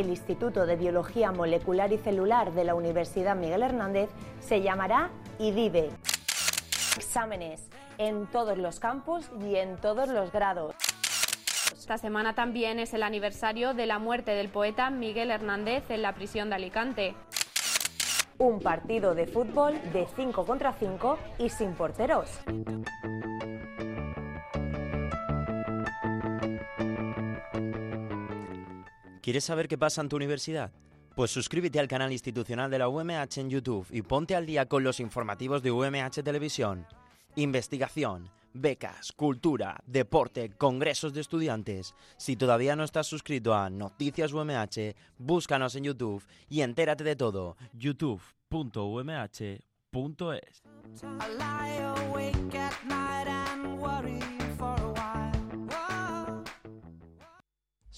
el Instituto de Biología Molecular y Celular de la Universidad Miguel Hernández se llamará IDIVE. Exámenes en todos los campus y en todos los grados. Esta semana también es el aniversario de la muerte del poeta Miguel Hernández en la prisión de Alicante. Un partido de fútbol de 5 contra 5 y sin porteros. ¿Quieres saber qué pasa en tu universidad? Pues suscríbete al canal institucional de la UMH en YouTube y ponte al día con los informativos de UMH Televisión. Investigación, becas, cultura, deporte, congresos de estudiantes. Si todavía no estás suscrito a Noticias UMH, búscanos en YouTube y entérate de todo. youtube.umh.es.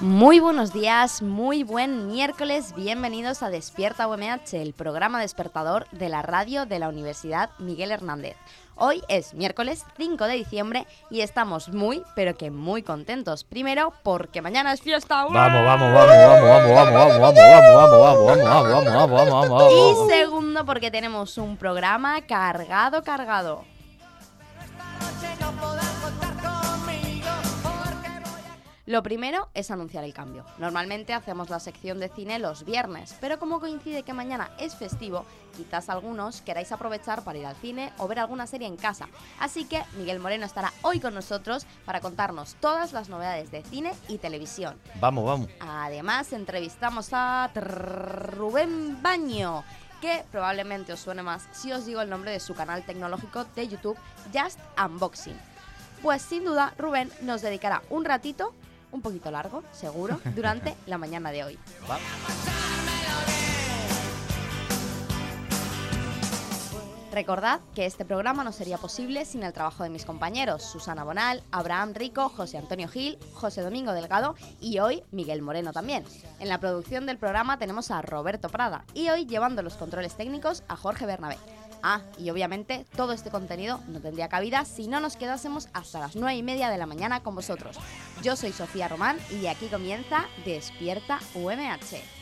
Muy buenos días, muy buen miércoles, bienvenidos a Despierta UMH, el programa despertador de la radio de la Universidad Miguel Hernández. Hoy es miércoles 5 de diciembre y estamos muy, pero que muy contentos. Primero, porque mañana es fiesta. ¡Ué! Vamos, vamos, vamos, vamos, vamos, vamos, vamos, vamos, vamos, vamos, vamos, vamos, vamos, vamos, vamos. Y segundo, porque tenemos un programa cargado, cargado. Lo primero es anunciar el cambio. Normalmente hacemos la sección de cine los viernes, pero como coincide que mañana es festivo, quizás algunos queráis aprovechar para ir al cine o ver alguna serie en casa. Así que Miguel Moreno estará hoy con nosotros para contarnos todas las novedades de cine y televisión. Vamos, vamos. Además, entrevistamos a Rubén Baño, que probablemente os suene más si os digo el nombre de su canal tecnológico de YouTube, Just Unboxing. Pues sin duda, Rubén nos dedicará un ratito, un poquito largo, seguro, durante la mañana de hoy. Recordad que este programa no sería posible sin el trabajo de mis compañeros Susana Bonal, Abraham Rico, José Antonio Gil, José Domingo Delgado y hoy Miguel Moreno también. En la producción del programa tenemos a Roberto Prada y hoy llevando los controles técnicos a Jorge Bernabé. Ah, y obviamente todo este contenido no tendría cabida si no nos quedásemos hasta las 9 y media de la mañana con vosotros. Yo soy Sofía Román y aquí comienza Despierta UMH.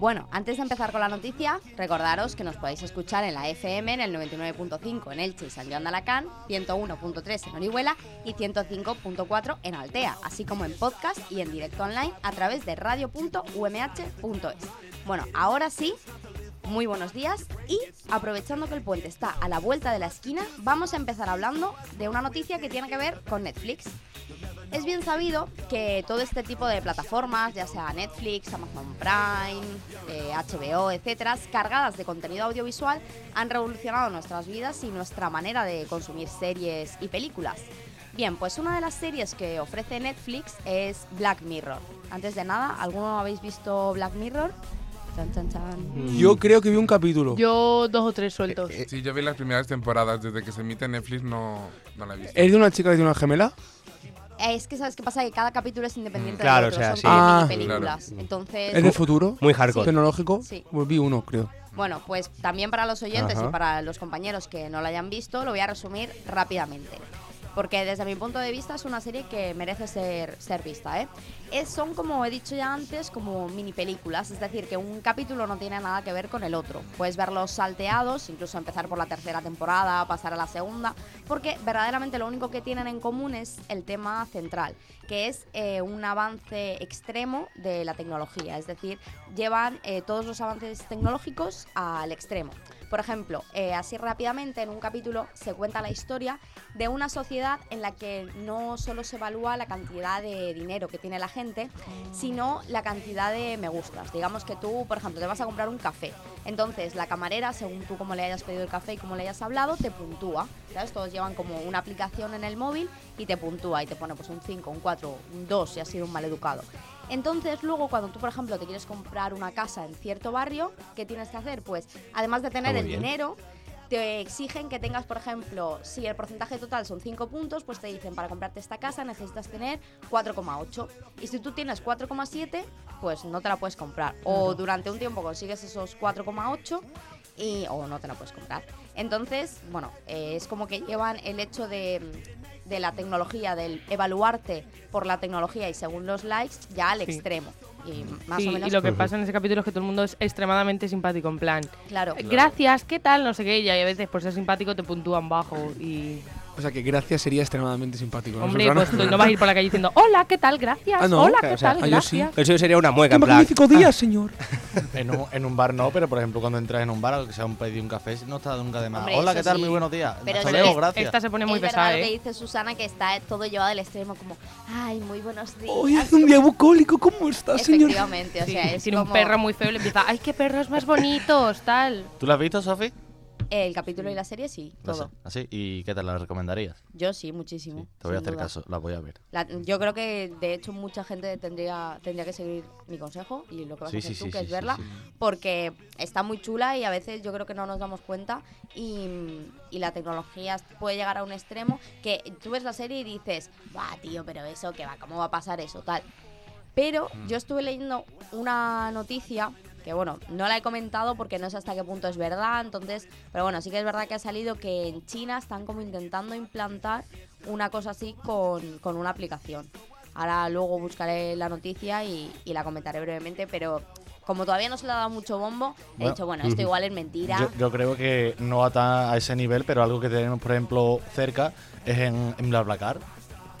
Bueno, antes de empezar con la noticia, recordaros que nos podéis escuchar en la FM en el 99.5 en Elche y San Joan de Alacant, 101.3 en Orihuela y 105.4 en Altea, así como en podcast y en directo online a través de radio.umh.es. Bueno, ahora sí, muy buenos días y aprovechando que el puente está a la vuelta de la esquina, vamos a empezar hablando de una noticia que tiene que ver con Netflix. Es bien sabido que todo este tipo de plataformas, ya sea Netflix, Amazon Prime, eh, HBO, etcétera, cargadas de contenido audiovisual, han revolucionado nuestras vidas y nuestra manera de consumir series y películas. Bien, pues una de las series que ofrece Netflix es Black Mirror. Antes de nada, ¿alguno habéis visto Black Mirror? Chan, chan, chan. Yo creo que vi un capítulo. Yo dos o tres sueltos. Sí, yo vi las primeras temporadas. Desde que se emite en Netflix no, no la he visto. ¿Es de una chica que tiene una gemela? Es que sabes qué pasa que cada capítulo es independiente Mm, claro, del otro, o sea, son sí. Ah. películas. Entonces, ¿Es de futuro? Muy hardcore. ¿Tecnológico? Sí. Pues vi uno, creo. Bueno, pues también para los oyentes Ajá. y para los compañeros que no lo hayan visto, lo voy a resumir rápidamente. Porque desde mi punto de vista es una serie que merece ser, vista. ¿eh? Es, son, como he dicho ya antes, como mini películas. Es decir, que un capítulo no tiene nada que ver con el otro. Puedes verlos salteados, incluso empezar por la tercera temporada, pasar a la segunda. Porque verdaderamente lo único que tienen en común es el tema central, que es eh, un avance extremo de la tecnología. Es decir, llevan eh, todos los avances tecnológicos al extremo. Por ejemplo, eh, así rápidamente en un capítulo se cuenta la historia de una sociedad en la que no solo se evalúa la cantidad de dinero que tiene la gente, sino la cantidad de me gustas. Digamos que tú, por ejemplo, te vas a comprar un café. Entonces, la camarera, según tú cómo le hayas pedido el café y cómo le hayas hablado, te puntúa. ¿Sabes? Todos llevan como una aplicación en el móvil y te puntúa y te pone pues un 5, un 4, un 2 si has sido un mal educado. Entonces, luego, cuando tú, por ejemplo, te quieres comprar una casa en cierto barrio, ¿qué tienes que hacer? Pues, además de tener muy el bien. dinero, te exigen que tengas, por ejemplo, si el porcentaje total son 5 puntos, pues te dicen para comprarte esta casa necesitas tener 4,8. Y si tú tienes 4,7, pues no te la puedes comprar. O durante un tiempo consigues esos 4,8 y o no te la puedes comprar. Entonces, bueno, eh, es como que llevan el hecho de, de la tecnología, del evaluarte por la tecnología y según los likes, ya al Sí. extremo. Y más Sí, o menos. y lo que pasa en ese capítulo es que todo el mundo es extremadamente simpático, en plan. Claro. "Eh, Gracias, ¿qué tal? No sé qué. Y a veces por ser simpático te puntúan bajo. Y. O sea que gracias sería extremadamente simpático. ¿no, Hombre, pues tú no vas a ir por la calle diciendo Hola, ¿qué tal? Gracias. Ah, no. Hola, O ¿qué sea, tal? ah, yo sí. Gracias. Eso sería una mueca, ¡Qué en plan. magnífico día, señor! En un, en un bar no, pero por ejemplo cuando entras en un bar, aunque sea un pedido un café, no está nunca de más. Hombre, Hola, ¿qué tal? sí. Muy buenos días. Pero Hasta es luego, gracias. Esta se pone muy es pesada, verdad lo ¿eh? que dice Susana, que está todo llevado al extremo, como, ay, muy buenos días. Hoy es un día bucólico, ¿cómo está, señor? Efectivamente, o Sí, sea, es tiene un como perro muy feo y le empieza, ¡ay, qué perros más bonitos! Tal. ¿Tú la has visto, Sofi? El capítulo y la serie, sí, todo. ¿Así? ¿Y qué te la recomendarías? Yo sí, muchísimo. Te voy a sin hacer duda. caso, la voy a ver. La- yo creo que, de hecho, mucha gente tendría, tendría que seguir mi consejo y lo que vas Sí, a hacer sí, tú, sí, que sí, es sí, verla, sí. porque está muy chula y a veces yo creo que no nos damos cuenta y, y la tecnología puede llegar a un extremo que tú ves la serie y dices, va, tío, pero eso, que va? ¿Cómo va a pasar eso? Tal. Pero Mm. yo estuve leyendo una noticia que bueno, no la he comentado porque no sé hasta qué punto es verdad, entonces, pero bueno, sí que es verdad que ha salido que en China están como intentando implantar una cosa así con, con una aplicación. Ahora luego buscaré la noticia y, y la comentaré brevemente, pero como todavía no se le ha dado mucho bombo, he Bueno, dicho, bueno, esto igual es mentira. Yo, yo creo que no a, a ese nivel, pero algo que tenemos, por ejemplo, cerca es en, en BlaBlaCar.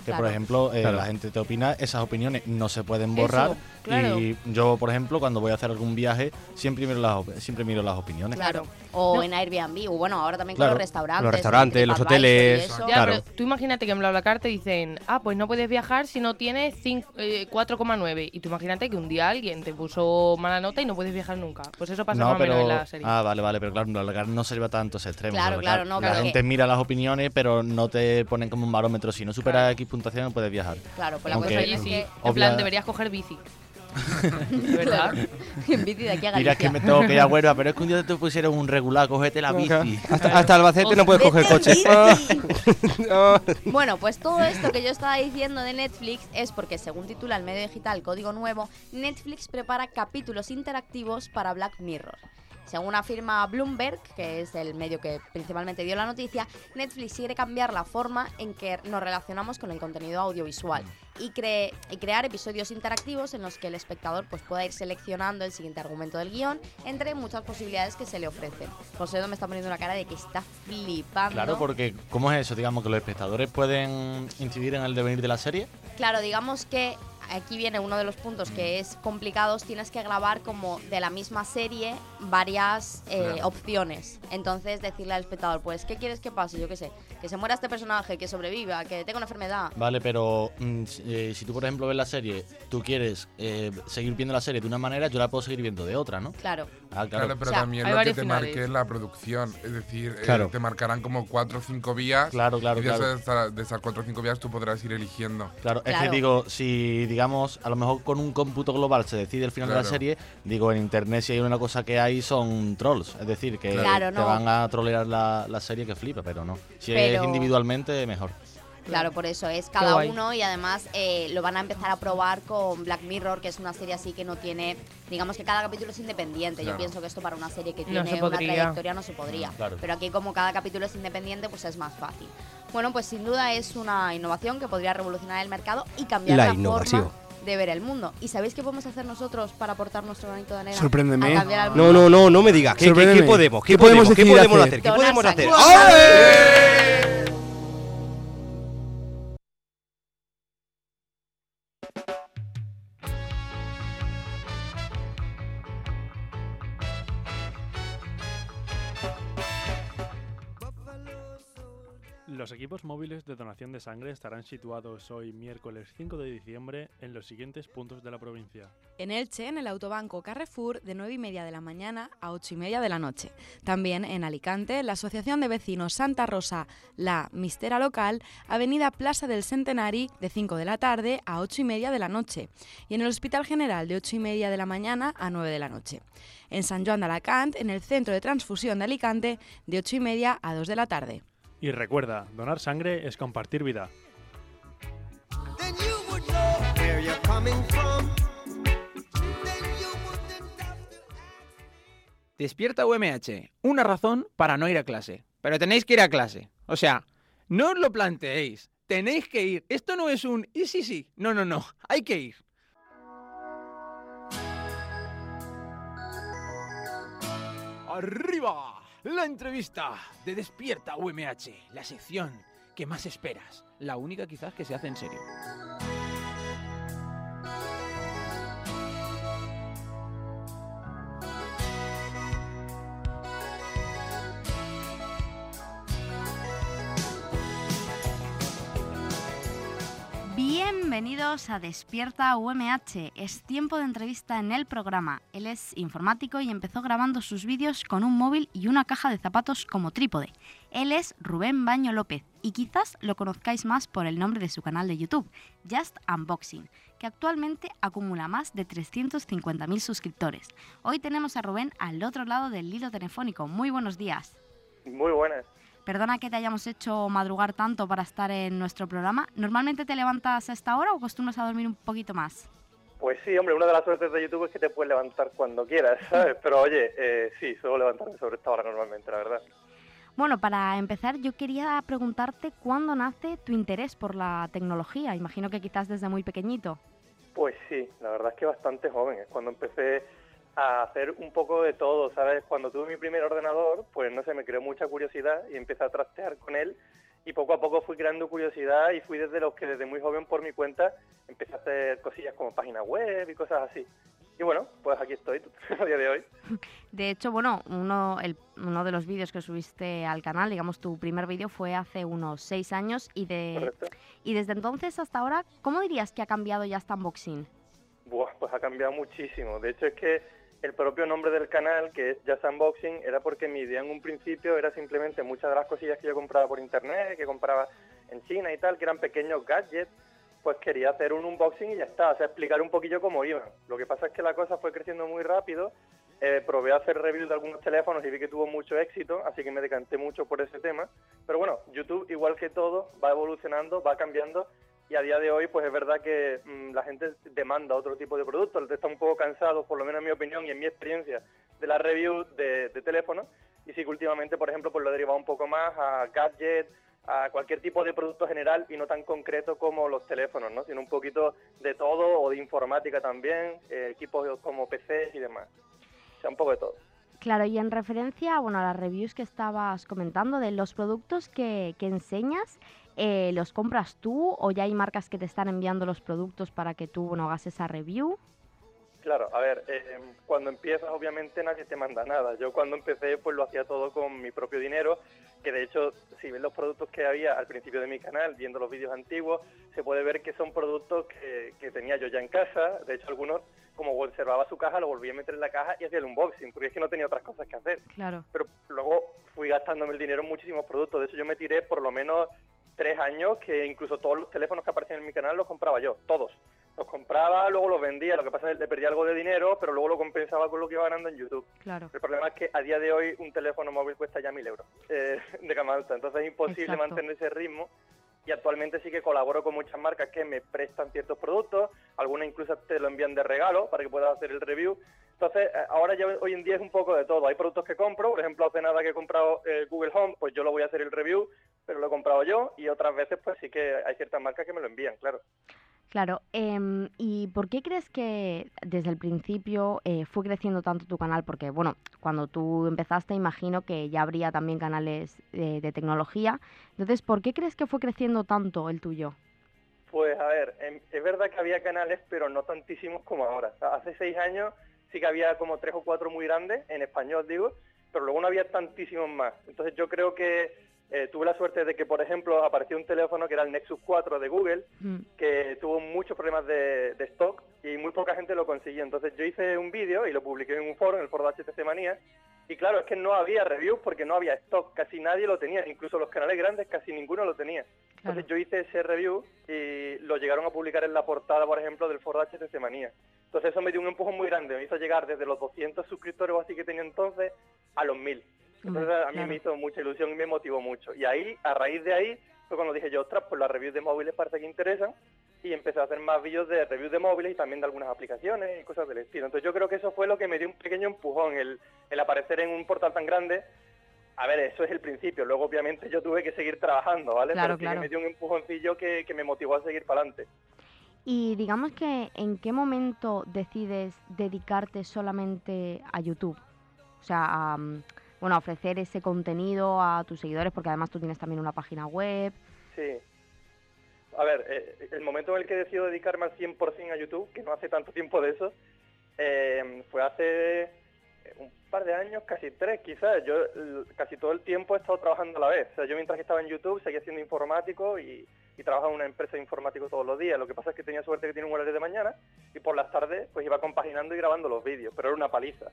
Que, por Claro. ejemplo, eh, Claro. la gente te opina, esas opiniones no se pueden Eso, borrar. Claro. Y yo, por ejemplo, cuando voy a hacer algún viaje, siempre miro las, op- siempre miro las opiniones. Claro. O No. en Airbnb, o bueno, ahora también Claro. con los restaurantes. Los restaurantes, los hoteles. Ya, Claro. pero tú imagínate que en BlaBlaCar te dicen, ah, pues no puedes viajar si no tienes cinco- eh, 4,9. Y tú imagínate que un día alguien te puso mala nota y no puedes viajar nunca. Pues eso pasa no, más o menos pero. en la serie. Ah, vale, vale, pero claro, en BlaBlaCar no se lleva tanto ese extremo. Claro, BlaBlaCar, claro, no, La gente mira las opiniones, pero no te ponen como un barómetro. Si no superas X puntuación, no puedes viajar. Claro, pues la Aunque- cosa es sí. que... En plan, deberías coger bici. ¿De verdad? en bici de aquí a Galicia. Dirás que me tengo que ir a Huelva, pero es que un día te pusieron un regular, cógete la bici. Hasta, hasta Albacete no puedes coger coche. Bueno, pues todo esto que yo estaba diciendo de Netflix es porque, según titula el medio digital Código Nuevo, Netflix prepara capítulos interactivos para Black Mirror. Según afirma Bloomberg, que es el medio que principalmente dio la noticia, Netflix quiere cambiar la forma en que nos relacionamos con el contenido audiovisual y, cre- y crear episodios interactivos en los que el espectador pues, pueda ir seleccionando el siguiente argumento del guion entre muchas posibilidades que se le ofrecen. José me está poniendo una cara de que está flipando. Claro, porque ¿cómo es eso? Digamos que los espectadores pueden incidir en el devenir de la serie. Claro, digamos que aquí viene uno de los puntos que es complicados. Tienes que grabar como de la misma serie varias eh, Claro. opciones. Entonces decirle al espectador, pues, ¿qué quieres que pase? Yo qué sé, que se muera este personaje, que sobreviva, que tenga una enfermedad. Vale, pero mm, si eh, si tú, por ejemplo, ves la serie, tú quieres eh, seguir viendo la serie de una manera, yo la puedo seguir viendo de otra, ¿no? Claro. Ah, claro. Claro, pero O sea, también lo que te finales. marque la producción. Es decir, eh, Claro. te marcarán como cuatro o cinco vías. Claro, claro, y de, claro. Esas, de esas cuatro o cinco vías tú podrás ir eligiendo. Claro, es que digo, si digamos, a lo mejor con un cómputo global se decide el final de la serie, digo, en internet si hay una cosa que hay son trolls, es decir, que Claro, te no. van a trolear la, la serie que flipa, pero no. Si es individualmente, mejor. Claro, por eso es cada uno y además eh, lo van a empezar a probar con Black Mirror, que es una serie así que no tiene, digamos que cada capítulo es independiente. Yo pienso que esto para una serie que No tiene se una trayectoria no se podría. Claro. Pero aquí como cada capítulo es independiente, pues es más fácil. Bueno, pues sin duda es una innovación que podría revolucionar el mercado y cambiar La la, innovación. forma de ver el mundo. ¿Y sabéis qué podemos hacer nosotros para aportar nuestro granito de arena? Sorpréndeme. No, no, no, no me digas. ¿Qué, qué, qué podemos? ¿Qué, ¿Qué podemos podemos? ¿Qué podemos hacer? hacer? ¿Qué podemos hacer? Los equipos móviles de donación de sangre estarán situados hoy miércoles 5 de diciembre en los siguientes puntos de la provincia. En Elche, en el autobanco Carrefour, de 9 y media de la mañana a 8 y media de la noche. También en Alicante, la Asociación de Vecinos Santa Rosa, la Mistera Local, Avenida Plaza del Centenari, de 5 de la tarde a 8 y media de la noche. Y en el Hospital General, de 8 y media de la mañana a 9 de la noche. En San Joan de Alacant, en el Centro de Transfusión de Alicante, de 8 y media a 2 de la tarde. Y recuerda, donar sangre es compartir vida. Despierta UMH. Una razón para no ir a clase. Pero tenéis que ir a clase. O sea, no os lo planteéis. Tenéis que ir. Esto no es un y sí, sí. No, no, no. Hay que ir. Arriba. La entrevista de Despierta UMH. La sección que más esperas. La única quizás que se hace en serio. Bienvenidos a Despierta UMH. Es tiempo de entrevista en el programa. Él es informático y empezó grabando sus vídeos con un móvil y una caja de zapatos como trípode. Él es Rubén Baño López y quizás lo conozcáis más por el nombre de su canal de YouTube, Just Unboxing, que actualmente acumula más de 350.000 suscriptores. Hoy tenemos a Rubén al otro lado del hilo telefónico. Muy buenos días. Muy buenas. Perdona que te hayamos hecho madrugar tanto para estar en nuestro programa. ¿Normalmente te levantas a esta hora o acostumbras a dormir un poquito más? Pues sí, hombre, una de las suertes de YouTube es que te puedes levantar cuando quieras, ¿sabes? Pero oye, eh, sí, suelo levantarme sobre esta hora normalmente, la verdad. Bueno, para empezar, yo quería preguntarte cuándo nace tu interés por la tecnología. Imagino que quizás desde muy pequeñito. Pues sí, la verdad es que bastante joven. Es cuando empecé a hacer un poco de todo, ¿sabes? Cuando tuve mi primer ordenador, pues no sé, me creó mucha curiosidad y empecé a trastear con él y poco a poco fui creando curiosidad y fui desde los que desde muy joven por mi cuenta empecé a hacer cosillas como páginas web y cosas así. Y bueno, pues aquí estoy a día de hoy. De hecho, bueno, uno, el- uno de los vídeos que subiste al canal, digamos, tu primer vídeo fue hace unos seis años y, de, Correcto. y desde entonces hasta ahora, ¿cómo dirías que ha cambiado ya esta unboxing? Buah, pues ha cambiado muchísimo. De hecho es que el propio nombre del canal, que es Just Unboxing, era porque mi idea en un principio era simplemente muchas de las cosillas que yo compraba por internet, que compraba en China y tal, que eran pequeños gadgets, pues quería hacer un unboxing y ya está, o sea, explicar un poquillo cómo iba. Lo que pasa es que la cosa fue creciendo muy rápido, eh, probé a hacer reviews de algunos teléfonos y vi que tuvo mucho éxito, así que me decanté mucho por ese tema. Pero bueno, YouTube, igual que todo, va evolucionando, va cambiando y a día de hoy pues es verdad que mm, la gente demanda otro tipo de productos, está un poco cansado, por lo menos en mi opinión y en mi experiencia, de las reviews de, de teléfonos y sí que últimamente, por ejemplo, pues lo he derivado un poco más a gadgets, a cualquier tipo de producto general y no tan concreto como los teléfonos, ¿no? sino un poquito de todo o de informática también, eh, equipos como PCs y demás. O sea, un poco de todo. Claro, y en referencia bueno, a las reviews que estabas comentando de los productos que, que enseñas, eh, ¿los compras tú o ya hay marcas que te están enviando los productos para que tú bueno, hagas esa review? Claro, a ver, eh, cuando empiezas obviamente nadie te manda nada. Yo cuando empecé pues lo hacía todo con mi propio dinero, que de hecho si ves los productos que había al principio de mi canal, viendo los vídeos antiguos, se puede ver que son productos que, que tenía yo ya en casa. De hecho algunos, como observaba su caja, lo volví a meter en la caja y hacía el unboxing, porque es que no tenía otras cosas que hacer. Claro. Pero luego fui gastándome el dinero en muchísimos productos. De hecho yo me tiré por lo menos tres años que incluso todos los teléfonos que aparecían en mi canal los compraba yo, todos. Los compraba, luego los vendía, lo que pasa es que le perdía algo de dinero, pero luego lo compensaba con lo que iba ganando en YouTube. Claro. El problema es que a día de hoy un teléfono móvil cuesta ya mil euros eh, de gama alta, entonces es imposible Exacto. mantener ese ritmo. Y actualmente sí que colaboro con muchas marcas que me prestan ciertos productos, algunas incluso te lo envían de regalo para que puedas hacer el review. Entonces, eh, ahora ya hoy en día es un poco de todo. Hay productos que compro, por ejemplo, hace nada que he comprado eh, Google Home, pues yo lo voy a hacer el review, pero lo he comprado yo, y otras veces pues sí que hay ciertas marcas que me lo envían, claro. Claro, em, ¿y por qué crees que desde el principio eh, fue creciendo tanto tu canal? Porque, bueno, cuando tú empezaste, imagino que ya habría también canales eh, de tecnología. Entonces, ¿por qué crees que fue creciendo tanto el tuyo? Pues a ver, em, es verdad que había canales, pero no tantísimos como ahora. O sea, hace seis años sí que había como tres o cuatro muy grandes, en español digo, pero luego no había tantísimos más. Entonces yo creo que eh, tuve la suerte de que, por ejemplo, apareció un teléfono que era el Nexus 4 de Google, que tuvo muchos problemas de, de stock y muy poca gente lo consiguió. Entonces yo hice un vídeo y lo publiqué en un foro, en el foro de HTC Manía, y claro, es que no había reviews porque no había stock, casi nadie lo tenía, incluso los canales grandes casi ninguno lo tenía. Entonces yo hice ese review y lo llegaron a publicar en la portada, por ejemplo, del foro de HTC Manía. Entonces eso me dio un empujón muy grande, me hizo llegar desde los 200 suscriptores o así que tenía entonces a los 1000. Entonces a mí claro. me hizo mucha ilusión y me motivó mucho. Y ahí, a raíz de ahí, fue cuando dije yo, ostras, pues las reviews de móviles parece que interesan. Y empecé a hacer más vídeos de reviews de móviles y también de algunas aplicaciones y cosas del estilo. Entonces yo creo que eso fue lo que me dio un pequeño empujón, el, el aparecer en un portal tan grande. A ver, eso es el principio. Luego, obviamente, yo tuve que seguir trabajando, ¿vale? Claro, Pero sí que claro. me dio un empujoncillo que, que me motivó a seguir para adelante. Y digamos que en qué momento decides dedicarte solamente a YouTube. O sea, a, mm, bueno, ofrecer ese contenido a tus seguidores, porque además tú tienes también una página web. Sí. A ver, eh, el momento en el que decido dedicarme al 100% a YouTube, que no hace tanto tiempo de eso, eh, fue hace eh, un par de años, casi tres quizás. Yo casi todo el tiempo he estado trabajando a la vez. O sea, yo mientras estaba en YouTube seguía siendo informático y, y trabajaba en una empresa de informático todos los días. Lo que pasa es que tenía suerte que tiene un horario de mañana y por las tardes pues iba compaginando y grabando los vídeos, pero era una paliza.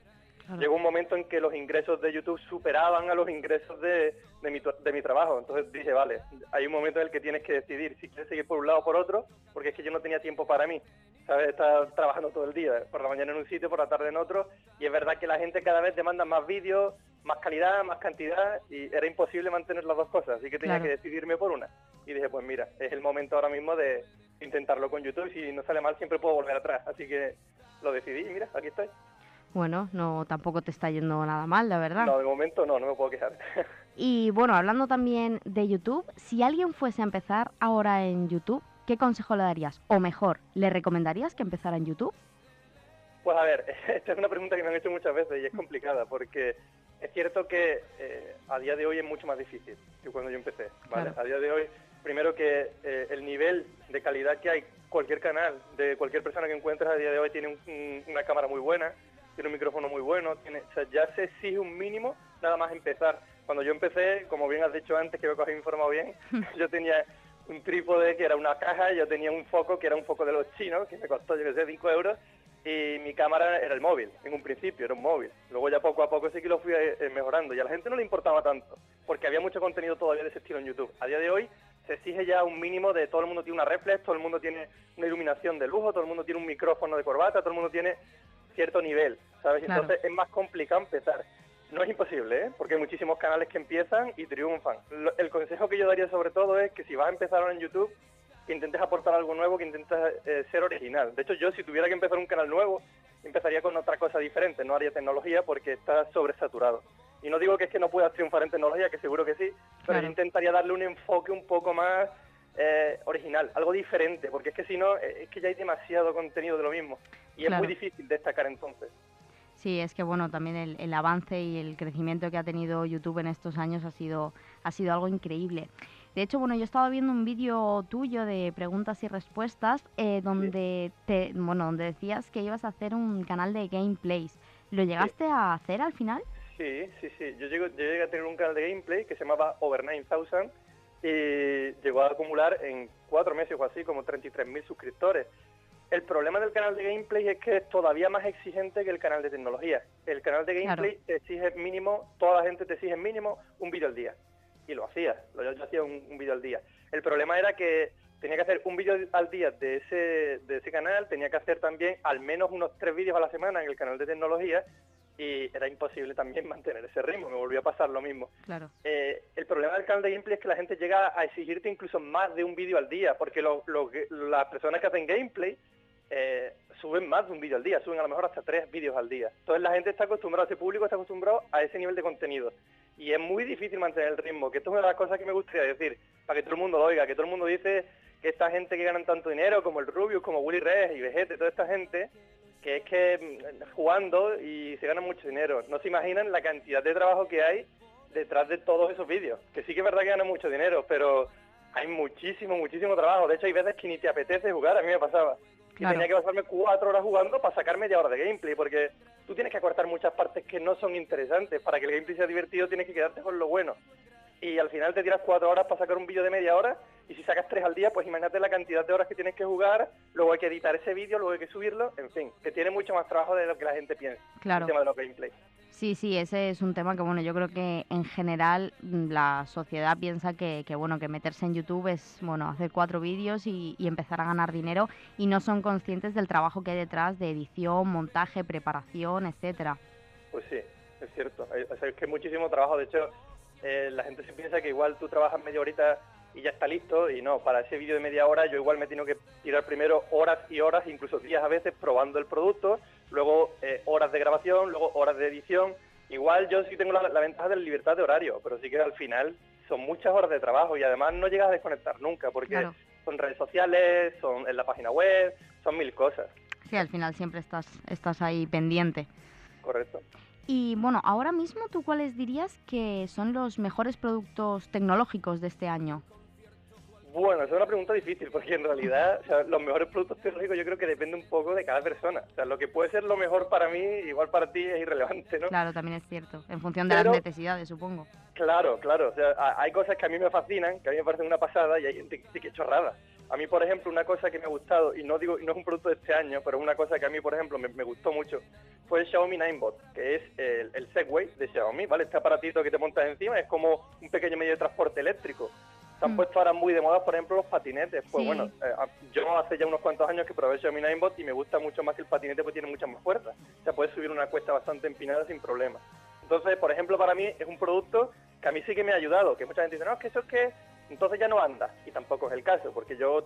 Llegó un momento en que los ingresos de YouTube superaban a los ingresos de, de, mi, tu- de mi trabajo. Entonces dije, vale, hay un momento en el que tienes que decidir si quieres seguir por un lado o por otro, porque es que yo no tenía tiempo para mí. ¿Sabes? Estaba trabajando todo el día, por la mañana en un sitio, por la tarde en otro, y es verdad que la gente cada vez demanda más vídeos, más calidad, más cantidad, y era imposible mantener las dos cosas, así que tenía Claro. que decidirme por una. Y dije, pues mira, es el momento ahora mismo de intentarlo con YouTube, y si no sale mal siempre puedo volver atrás, así que lo decidí y mira, aquí estoy. Bueno, no tampoco te está yendo nada mal, la verdad. No, de momento no, no me puedo quejar. Y bueno, hablando también de YouTube, si alguien fuese a empezar ahora en YouTube, ¿qué consejo le darías? O mejor, ¿le recomendarías que empezara en YouTube? Pues a ver, esta es una pregunta que me han hecho muchas veces y es complicada porque es cierto que eh, a día de hoy es mucho más difícil que cuando yo empecé. ¿vale? Claro. A día de hoy, primero que eh, el nivel de calidad que hay, cualquier canal, de cualquier persona que encuentres a día de hoy tiene un- un- una cámara muy buena, tiene un micrófono muy bueno, tiene, o sea, ya se exige un mínimo nada más empezar. Cuando yo empecé, como bien has dicho antes, que me has informado bien, yo tenía un trípode que era una caja, yo tenía un foco que era un foco de los chinos, que me costó, yo que sé, 5 euros, y mi cámara era el móvil, en un principio era un móvil. Luego ya poco a poco sí que lo fui eh, mejorando y a la gente no le importaba tanto, porque había mucho contenido todavía de ese estilo en YouTube. A día de hoy se exige ya un mínimo de todo el mundo tiene una reflex, todo el mundo tiene una iluminación de lujo, todo el mundo tiene un micrófono de corbata, todo el mundo tiene cierto nivel, ¿sabes? Claro. Entonces es más complicado empezar. No es imposible, ¿eh? porque hay muchísimos canales que empiezan y triunfan. Lo- el consejo que yo daría sobre todo es que si vas a empezar ahora en YouTube, que intentes aportar algo nuevo, que intentes eh, ser original. De hecho, yo si tuviera que empezar un canal nuevo, empezaría con otra cosa diferente, no haría tecnología porque está sobresaturado. Y no digo que es que no puedas triunfar en tecnología, que seguro que sí, pero Claro. yo intentaría darle un enfoque un poco más eh, original, algo diferente, porque es que si no, eh, es que ya hay demasiado contenido de lo mismo. Y es Claro. muy difícil destacar entonces. Sí, es que bueno, también el, el avance y el crecimiento que ha tenido YouTube en estos años ha sido, ha sido algo increíble. De hecho, bueno, yo estaba viendo un vídeo tuyo de preguntas y respuestas eh, donde te, bueno, donde decías que ibas a hacer un canal de gameplays. ¿Lo llegaste a hacer al final? Sí, sí, sí. Yo, llego- yo llegué a tener un canal de gameplay que se llamaba Over 9000 y llegó a acumular en cuatro meses o así como 33.000 suscriptores. El problema del canal de gameplay es que es todavía más exigente que el canal de tecnología. El canal de gameplay te exige mínimo, toda la gente te exige mínimo un vídeo al día. Y lo hacía, lo- yo, yo hacía un, un vídeo al día. El problema era que tenía que hacer un vídeo al día de ese, de ese canal, tenía que hacer también al menos unos tres vídeos a la semana en el canal de tecnología y era imposible también mantener ese ritmo, me volvió a pasar lo mismo. Claro. Eh, el problema del canal de gameplay es que la gente llega a exigirte incluso más de un vídeo al día, porque lo- lo las personas que hacen gameplay eh, suben más de un vídeo al día, suben a lo mejor hasta tres vídeos al día. Entonces la gente está acostumbrada, ese público está acostumbrado a ese nivel de contenido. Y es muy difícil mantener el ritmo, que esto es una de las cosas que me gustaría decir, para que todo el mundo lo oiga, que todo el mundo dice que esta gente que ganan tanto dinero, como el Rubius, como Willy Rex y Vegete, toda esta gente, que es que mm, jugando y se ganan mucho dinero. No se imaginan la cantidad de trabajo que hay detrás de todos esos vídeos. Que sí que es verdad que ganan mucho dinero, pero hay muchísimo, muchísimo trabajo. De hecho, hay veces que ni te apetece jugar, a mí me pasaba. Claro. tenía que pasarme cuatro horas jugando para sacar media hora de gameplay, porque tú tienes que acortar muchas partes que no son interesantes. Para que el gameplay sea divertido tienes que quedarte con lo bueno. Y al final te tiras cuatro horas para sacar un vídeo de media hora, y si sacas tres al día, pues imagínate la cantidad de horas que tienes que jugar, luego hay que editar ese vídeo, luego hay que subirlo, en fin, que tiene mucho más trabajo de lo que la gente piensa. Claro. El tema de los gameplay. Sí, sí, ese es un tema que, bueno, yo creo que en general mm, la sociedad piensa que, que, bueno, que meterse en YouTube es, bueno, hacer cuatro vídeos y, y empezar a ganar dinero y no son conscientes del trabajo que hay detrás de edición, montaje, preparación, etcétera. Pues sí, es cierto. Es que hay muchísimo trabajo. De hecho, eh, la gente se piensa que igual tú trabajas media horita y ya está listo. Y no, para ese vídeo de media hora yo igual me tengo que tirar primero horas y horas, incluso días a veces, probando el producto. Luego eh, horas de grabación, luego horas de edición. Igual yo sí tengo la, la ventaja de la libertad de horario, pero sí que al final son muchas horas de trabajo y además no llegas a desconectar nunca porque Claro. son redes sociales, son en la página web, son mil cosas. Sí, al final siempre estás, estás ahí pendiente. Correcto. Y bueno, ahora mismo, ¿tú cuáles dirías que son los mejores productos tecnológicos de este año? Bueno, esa es una pregunta difícil porque en realidad o sea, los mejores productos tecnológicos yo creo que depende un poco de cada persona. O sea, lo que puede ser lo mejor para mí, igual para ti es irrelevante, ¿no? Claro, también es cierto, en función de Pero- las necesidades, supongo. Claro, claro. O sea, ha- hay cosas que a mí me fascinan, que a mí me parecen una pasada y hay gente que sí que es chorrada. A mí, por ejemplo, una cosa que me ha gustado, y no digo no es un producto de este año, pero una cosa que a mí, por ejemplo, me, me gustó mucho, fue el Xiaomi 9bot, que es el, el Segway de Xiaomi, ¿vale? Este aparatito que te montas encima es como un pequeño medio de transporte eléctrico. Se han puesto ahora muy de moda, por ejemplo, los patinetes. Pues Sí. bueno, eh, a- yo hace ya unos cuantos años que probé el Xiaomi 9bot y me gusta mucho más que el patinete porque tiene mucha más fuerza. O sea, puedes subir una cuesta bastante empinada sin problema. Entonces, por ejemplo, para mí es un producto que a mí sí que me ha ayudado, que mucha gente dice, no, es que eso es que entonces ya no anda. Y tampoco es el caso, porque yo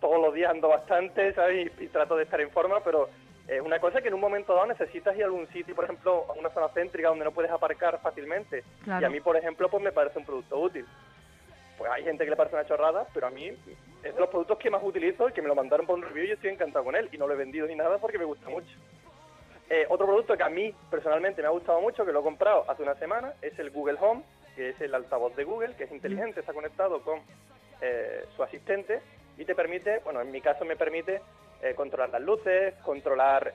todos los días ando bastante, ¿sabes? Y, y trato de estar en forma, pero es una cosa que en un momento dado necesitas ir a algún sitio, por ejemplo, a una zona céntrica donde no puedes aparcar fácilmente. Claro. Y a mí, por ejemplo, pues me parece un producto útil. Hay gente que le parece una chorrada, pero a mí es de los productos que más utilizo y que me lo mandaron por un review y estoy encantado con él. Y no lo he vendido ni nada porque me gusta mucho. Eh, otro producto que a mí personalmente me ha gustado mucho, que lo he comprado hace una semana, es el Google Home, que es el altavoz de Google, que es inteligente, está conectado con eh, su asistente y te permite, bueno, en mi caso me permite eh, controlar las luces, controlar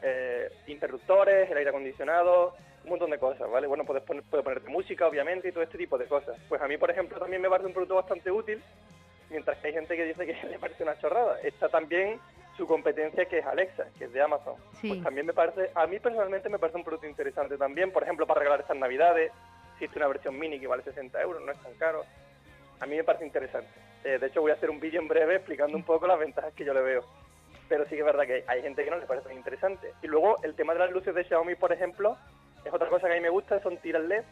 interruptores, el aire acondicionado, un montón de cosas, ¿vale? Bueno, puedes, poner, puedes ponerte música, obviamente, y todo este tipo de cosas. Pues a mí, por ejemplo, también me parece un producto bastante útil, mientras que hay gente que dice que le parece una chorrada. Está también su competencia que es Alexa, que es de Amazon. Sí. Pues también me parece, a mí personalmente me parece un producto interesante también, por ejemplo, para regalar estas navidades, existe una versión mini que vale 60 euros, no es tan caro. A mí me parece interesante. Eh, de hecho, voy a hacer un vídeo en breve explicando un poco las ventajas que yo le veo. Pero sí que es verdad que hay gente que no le parece tan interesante. Y luego, el tema de las luces de Xiaomi, por ejemplo, es otra cosa que a mí me gusta, son tiras LED,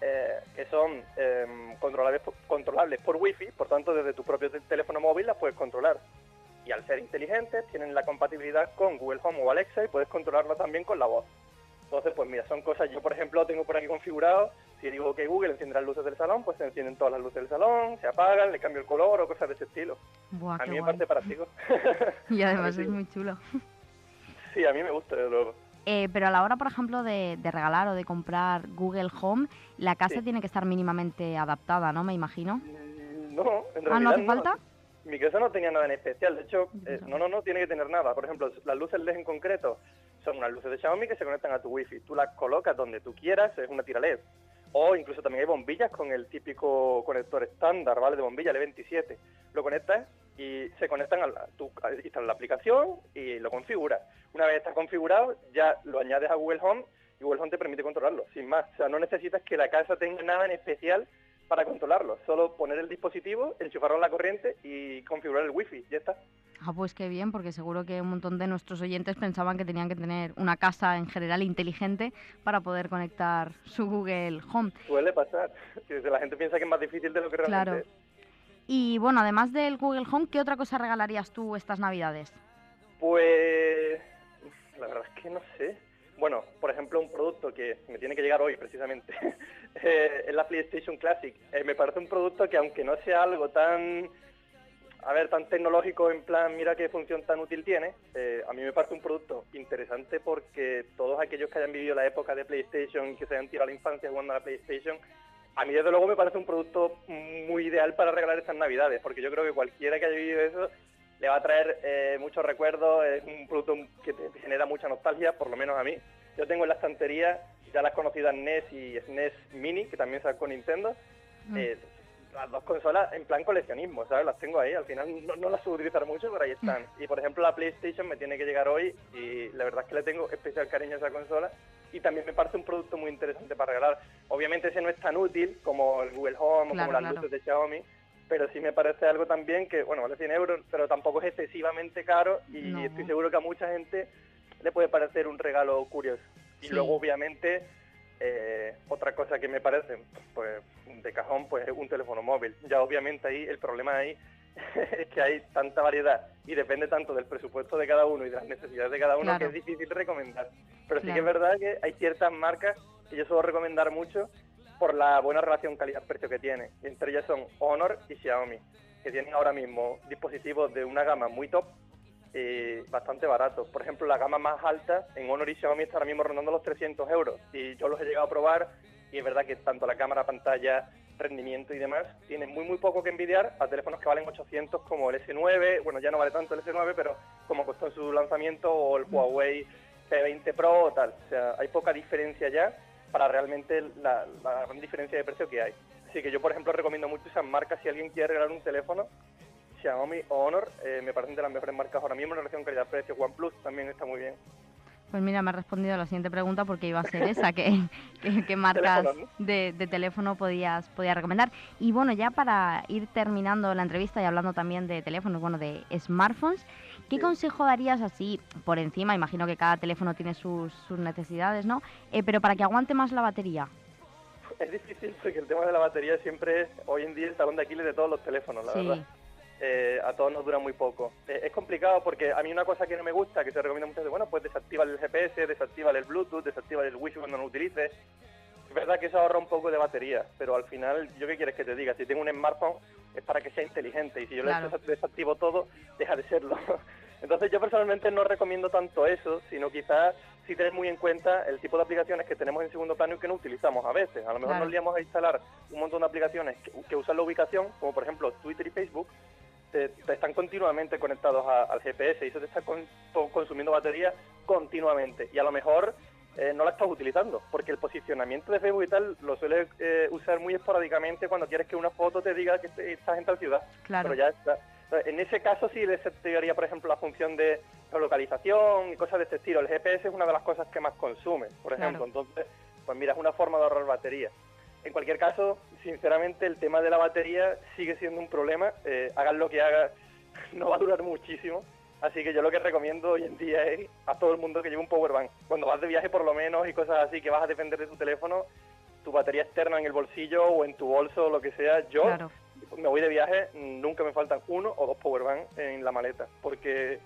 eh, que son eh, controlables, por- controlables por Wi-Fi, por tanto, desde tu propio te- teléfono móvil las puedes controlar. Y al ser inteligentes, tienen la compatibilidad con Google Home o Alexa y puedes controlarlo también con la voz. Entonces, pues mira, son cosas, yo por ejemplo tengo por aquí configurado, si digo que Google enciende las luces del salón, pues se encienden todas las luces del salón, se apagan, le cambio el color o cosas de ese estilo. Buah, a mí me parece práctico. Y además es muy chulo. sí, a mí me gusta, desde luego. Eh, pero a la hora, por ejemplo, de, de regalar o de comprar Google Home, la casa Sí. tiene que estar mínimamente adaptada, ¿no? Me imagino. No, en realidad Ah, ¿no hace falta? Mi casa no tenía nada en especial. De hecho, eh, no, no, no tiene que tener nada. Por ejemplo, las luces LED en concreto son unas luces de Xiaomi que se conectan a tu Wi-Fi. Tú las colocas donde tú quieras, es una tira LED. O incluso también hay bombillas con el típico conector estándar, ¿vale? De bombilla L27. Lo conectas y se conectan a la, tú instalas la aplicación y lo configuras. Una vez está configurado, ya lo añades a Google Home y Google Home te permite controlarlo, sin más. O sea, no necesitas que la casa tenga nada en especial para controlarlo. Solo poner el dispositivo, enchufarlo a la corriente y configurar el wifi. Ya está. Ah, pues qué bien, porque seguro que un montón de nuestros oyentes pensaban que tenían que tener una casa en general inteligente para poder conectar su Google Home. Suele pasar. La gente piensa que es más difícil de lo que realmente Claro. es. Y bueno, además del Google Home, ¿qué otra cosa regalarías tú estas navidades? Pues la verdad es que no sé. Bueno, por ejemplo, un producto que me tiene que llegar hoy precisamente eh, es la PlayStation Classic. Eh, me parece un producto que aunque no sea algo tan, a ver, tan tecnológico en plan, mira qué función tan útil tiene, eh, a mí me parece un producto interesante porque todos aquellos que hayan vivido la época de PlayStation y que se hayan tirado a la infancia jugando a la PlayStation, a mí desde luego me parece un producto muy ideal para regalar estas navidades, porque yo creo que cualquiera que haya vivido eso le va a traer eh, muchos recuerdos, es un producto que te genera mucha nostalgia, por lo menos a mí. Yo tengo en la estantería ya las conocidas NES y SNES Mini, que también sacó Nintendo. Eh, las dos consolas en plan coleccionismo, ¿sabes? Las tengo ahí, al final no, no las suelo utilizar mucho, pero ahí están. Y por ejemplo la PlayStation me tiene que llegar hoy y la verdad es que le tengo especial cariño a esa consola y también me parece un producto muy interesante para regalar. Obviamente ese no es tan útil como el Google Home o como las claro. luces de Xiaomi, pero sí me parece algo también que, bueno, vale 100 euros, pero tampoco es excesivamente caro y No. estoy seguro que a mucha gente le puede parecer un regalo curioso. Y luego, obviamente, eh, otra cosa que me parece, pues, de cajón, pues es un teléfono móvil. Ya obviamente ahí, el problema ahí es que hay tanta variedad y depende tanto del presupuesto de cada uno y de las necesidades de cada uno Claro. que es difícil recomendar. Pero sí que es verdad que hay ciertas marcas que yo suelo recomendar mucho por la buena relación calidad-precio que tiene. Y entre ellas son Honor y Xiaomi, que tienen ahora mismo dispositivos de una gama muy top y bastante baratos. Por ejemplo, la gama más alta en Honor y Xiaomi está ahora mismo rondando los 300 euros. Y yo los he llegado a probar y es verdad que tanto la cámara, pantalla, rendimiento y demás tienen muy muy poco que envidiar a teléfonos que valen 800 como el S9, bueno ya no vale tanto el S9, pero como costó en su lanzamiento o el Huawei P20 Pro o tal. O sea, hay poca diferencia ya para realmente la, la gran diferencia de precio que hay. Así que yo, por ejemplo, recomiendo mucho esas marcas si alguien quiere regalar un teléfono. Xiaomi o Honor eh, me parecen de las mejores marcas ahora mismo en relación calidad-precio. OnePlus también está muy bien. Pues mira, me ha respondido a la siguiente pregunta porque iba a ser esa, que, que- qué marcas Teléfonos, de, de teléfono podías, podías recomendar. Y bueno, ya para ir terminando la entrevista y hablando también de teléfonos, bueno, de smartphones, ¿qué consejo darías así por encima? Imagino que cada teléfono tiene sus, sus necesidades, ¿no? Eh, pero para que aguante más la batería. Es difícil porque el tema de la batería siempre es hoy en día el talón de Aquiles de todos los teléfonos, la Sí. verdad. Eh, a todos nos dura muy poco. Eh, es complicado porque a mí una cosa que no me gusta, que se recomienda muchas veces, bueno, pues desactiva el GPS, desactiva el Bluetooth, desactiva el Wi-Fi cuando no lo utilices. Es verdad que eso ahorra un poco de batería, pero al final, ¿yo qué quieres que te diga? Si tengo un smartphone es para que sea inteligente y si yo le Claro. desa- desactivo todo, deja de serlo. Entonces yo personalmente no recomiendo tanto eso, sino quizás sí tener muy en cuenta el tipo de aplicaciones que tenemos en segundo plano y que no utilizamos a veces. A lo mejor Claro. nos liamos a instalar un montón de aplicaciones que, que usan la ubicación, como por ejemplo Twitter y Facebook, te, te están continuamente conectados a- al GPS y eso te está con- consumiendo batería continuamente. Y a lo mejor eh, no la estás utilizando, porque el posicionamiento de Facebook y tal lo suele eh, usar muy esporádicamente cuando quieres que una foto te diga que estás en tal ciudad. Claro. Pero ya está. En ese caso sí desactivaría, por ejemplo, la función de geolocalización y cosas de este estilo. El GPS es una de las cosas que más consume, por ejemplo. Claro. Entonces, pues mira, es una forma de ahorrar batería. En cualquier caso, sinceramente, el tema de la batería sigue siendo un problema. Eh, hagan lo que hagan, no va a durar muchísimo. Así que yo lo que recomiendo hoy en día es a todo el mundo que lleve un power bank. Cuando vas de viaje por lo menos y cosas así que vas a depender de tu teléfono, tu batería externa en el bolsillo o en tu bolso o lo que sea, yo Claro. me voy de viaje, nunca me faltan uno o dos power bank en la maleta, porque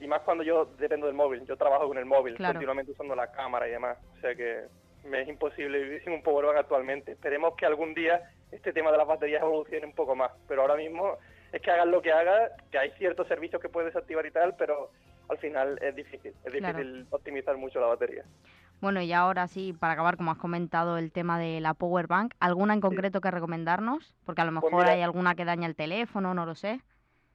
y más cuando yo dependo del móvil, yo trabajo con el móvil, Claro. continuamente usando la cámara y demás, o sea que me es imposible vivir sin un power bank actualmente. Esperemos que algún día este tema de las baterías evolucione un poco más, pero ahora mismo es que hagas lo que hagas, que hay ciertos servicios que puedes activar y tal, pero al final es difícil, es Claro. difícil optimizar mucho la batería. Bueno, y ahora sí, para acabar, como has comentado, el tema de la power bank, ¿alguna en concreto que recomendarnos? Porque a lo Pues mejor mira- hay alguna que daña el teléfono, no lo sé.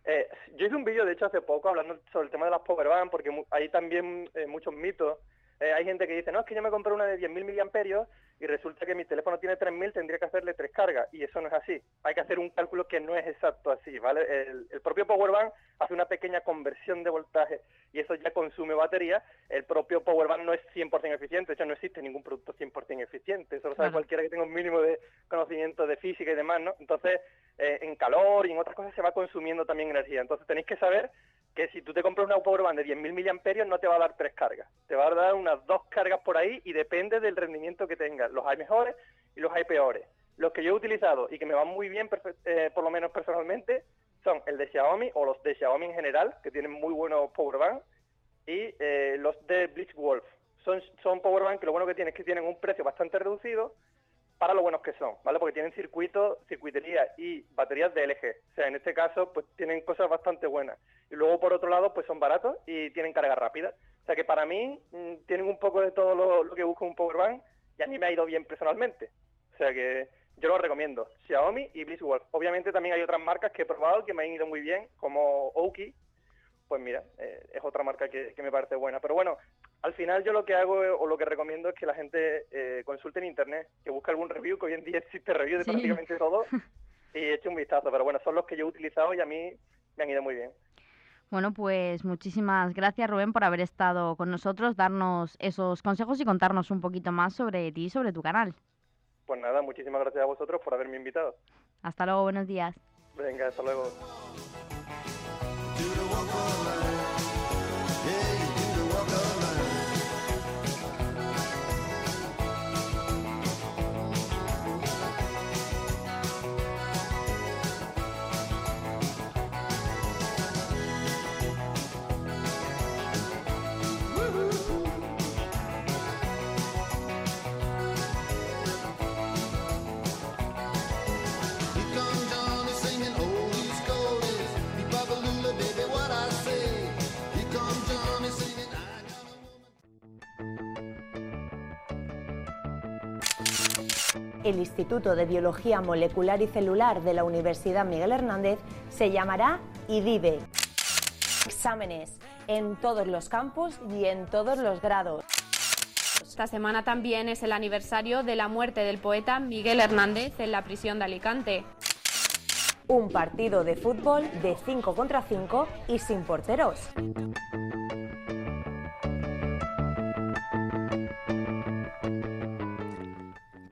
Eh, yo hice un vídeo, de hecho, hace poco hablando sobre el tema de las power bank, porque hay también eh, muchos mitos. Eh, hay gente que dice, no, es que yo me compré una de 10.000 miliamperios y resulta que mi teléfono tiene 3.000, tendría que hacerle tres cargas. Y eso no es así. Hay que hacer un cálculo que no es exacto así, ¿vale? El, el propio power bank hace una pequeña conversión de voltaje y eso ya consume batería. El propio power bank no es 100% eficiente, de hecho no existe ningún producto 100% eficiente. Eso lo sabe Claro. cualquiera que tenga un mínimo de conocimiento de física y demás, ¿no? Entonces, eh, en calor y en otras cosas se va consumiendo también energía. Entonces tenéis que saber que si tú te compras una power bank de 10.000 miliamperios no te va a dar tres cargas, te va a dar unas dos cargas por ahí y depende del rendimiento que tengas. Los hay mejores y los hay peores. Los que yo he utilizado y que me van muy bien, eh, por lo menos personalmente, son el de Xiaomi o los de Xiaomi en general, que tienen muy buenos power bank, y eh, los de Blitzwolf. Son, son power bank que lo bueno que tienen es que tienen un precio bastante reducido para lo buenos que son, ¿vale? Porque tienen circuito, circuitería y baterías de LG. O sea, en este caso, pues tienen cosas bastante buenas. Y luego, por otro lado, pues son baratos y tienen carga rápida. O sea que para mí mm, tienen un poco de todo lo, que busca un power bank y a mí me ha ido bien personalmente. O sea que yo lo recomiendo. Xiaomi y Blitzwolf. Obviamente también hay otras marcas que he probado que me han ido muy bien, como Oki, pues mira, eh, es otra marca que, que me parece buena. Pero bueno, al final yo lo que hago eh, o lo que recomiendo es que la gente eh, consulte en internet, que busque algún review, que hoy en día existe review de Sí. prácticamente todo, y eche un vistazo. Pero bueno, son los que yo he utilizado y a mí me han ido muy bien. Bueno, pues muchísimas gracias Rubén por haber estado con nosotros, darnos esos consejos y contarnos un poquito más sobre ti y sobre tu canal. Pues nada, muchísimas gracias a vosotros por haberme invitado. Hasta luego, buenos días. Venga, hasta luego. Whoa, whoa, El Instituto de Biología Molecular y Celular de la Universidad Miguel Hernández se llamará IDIBE. Exámenes en todos los campus y en todos los grados. Esta semana también es el aniversario de la muerte del poeta Miguel Hernández en la prisión de Alicante. Un partido de fútbol de 5 contra 5 y sin porteros.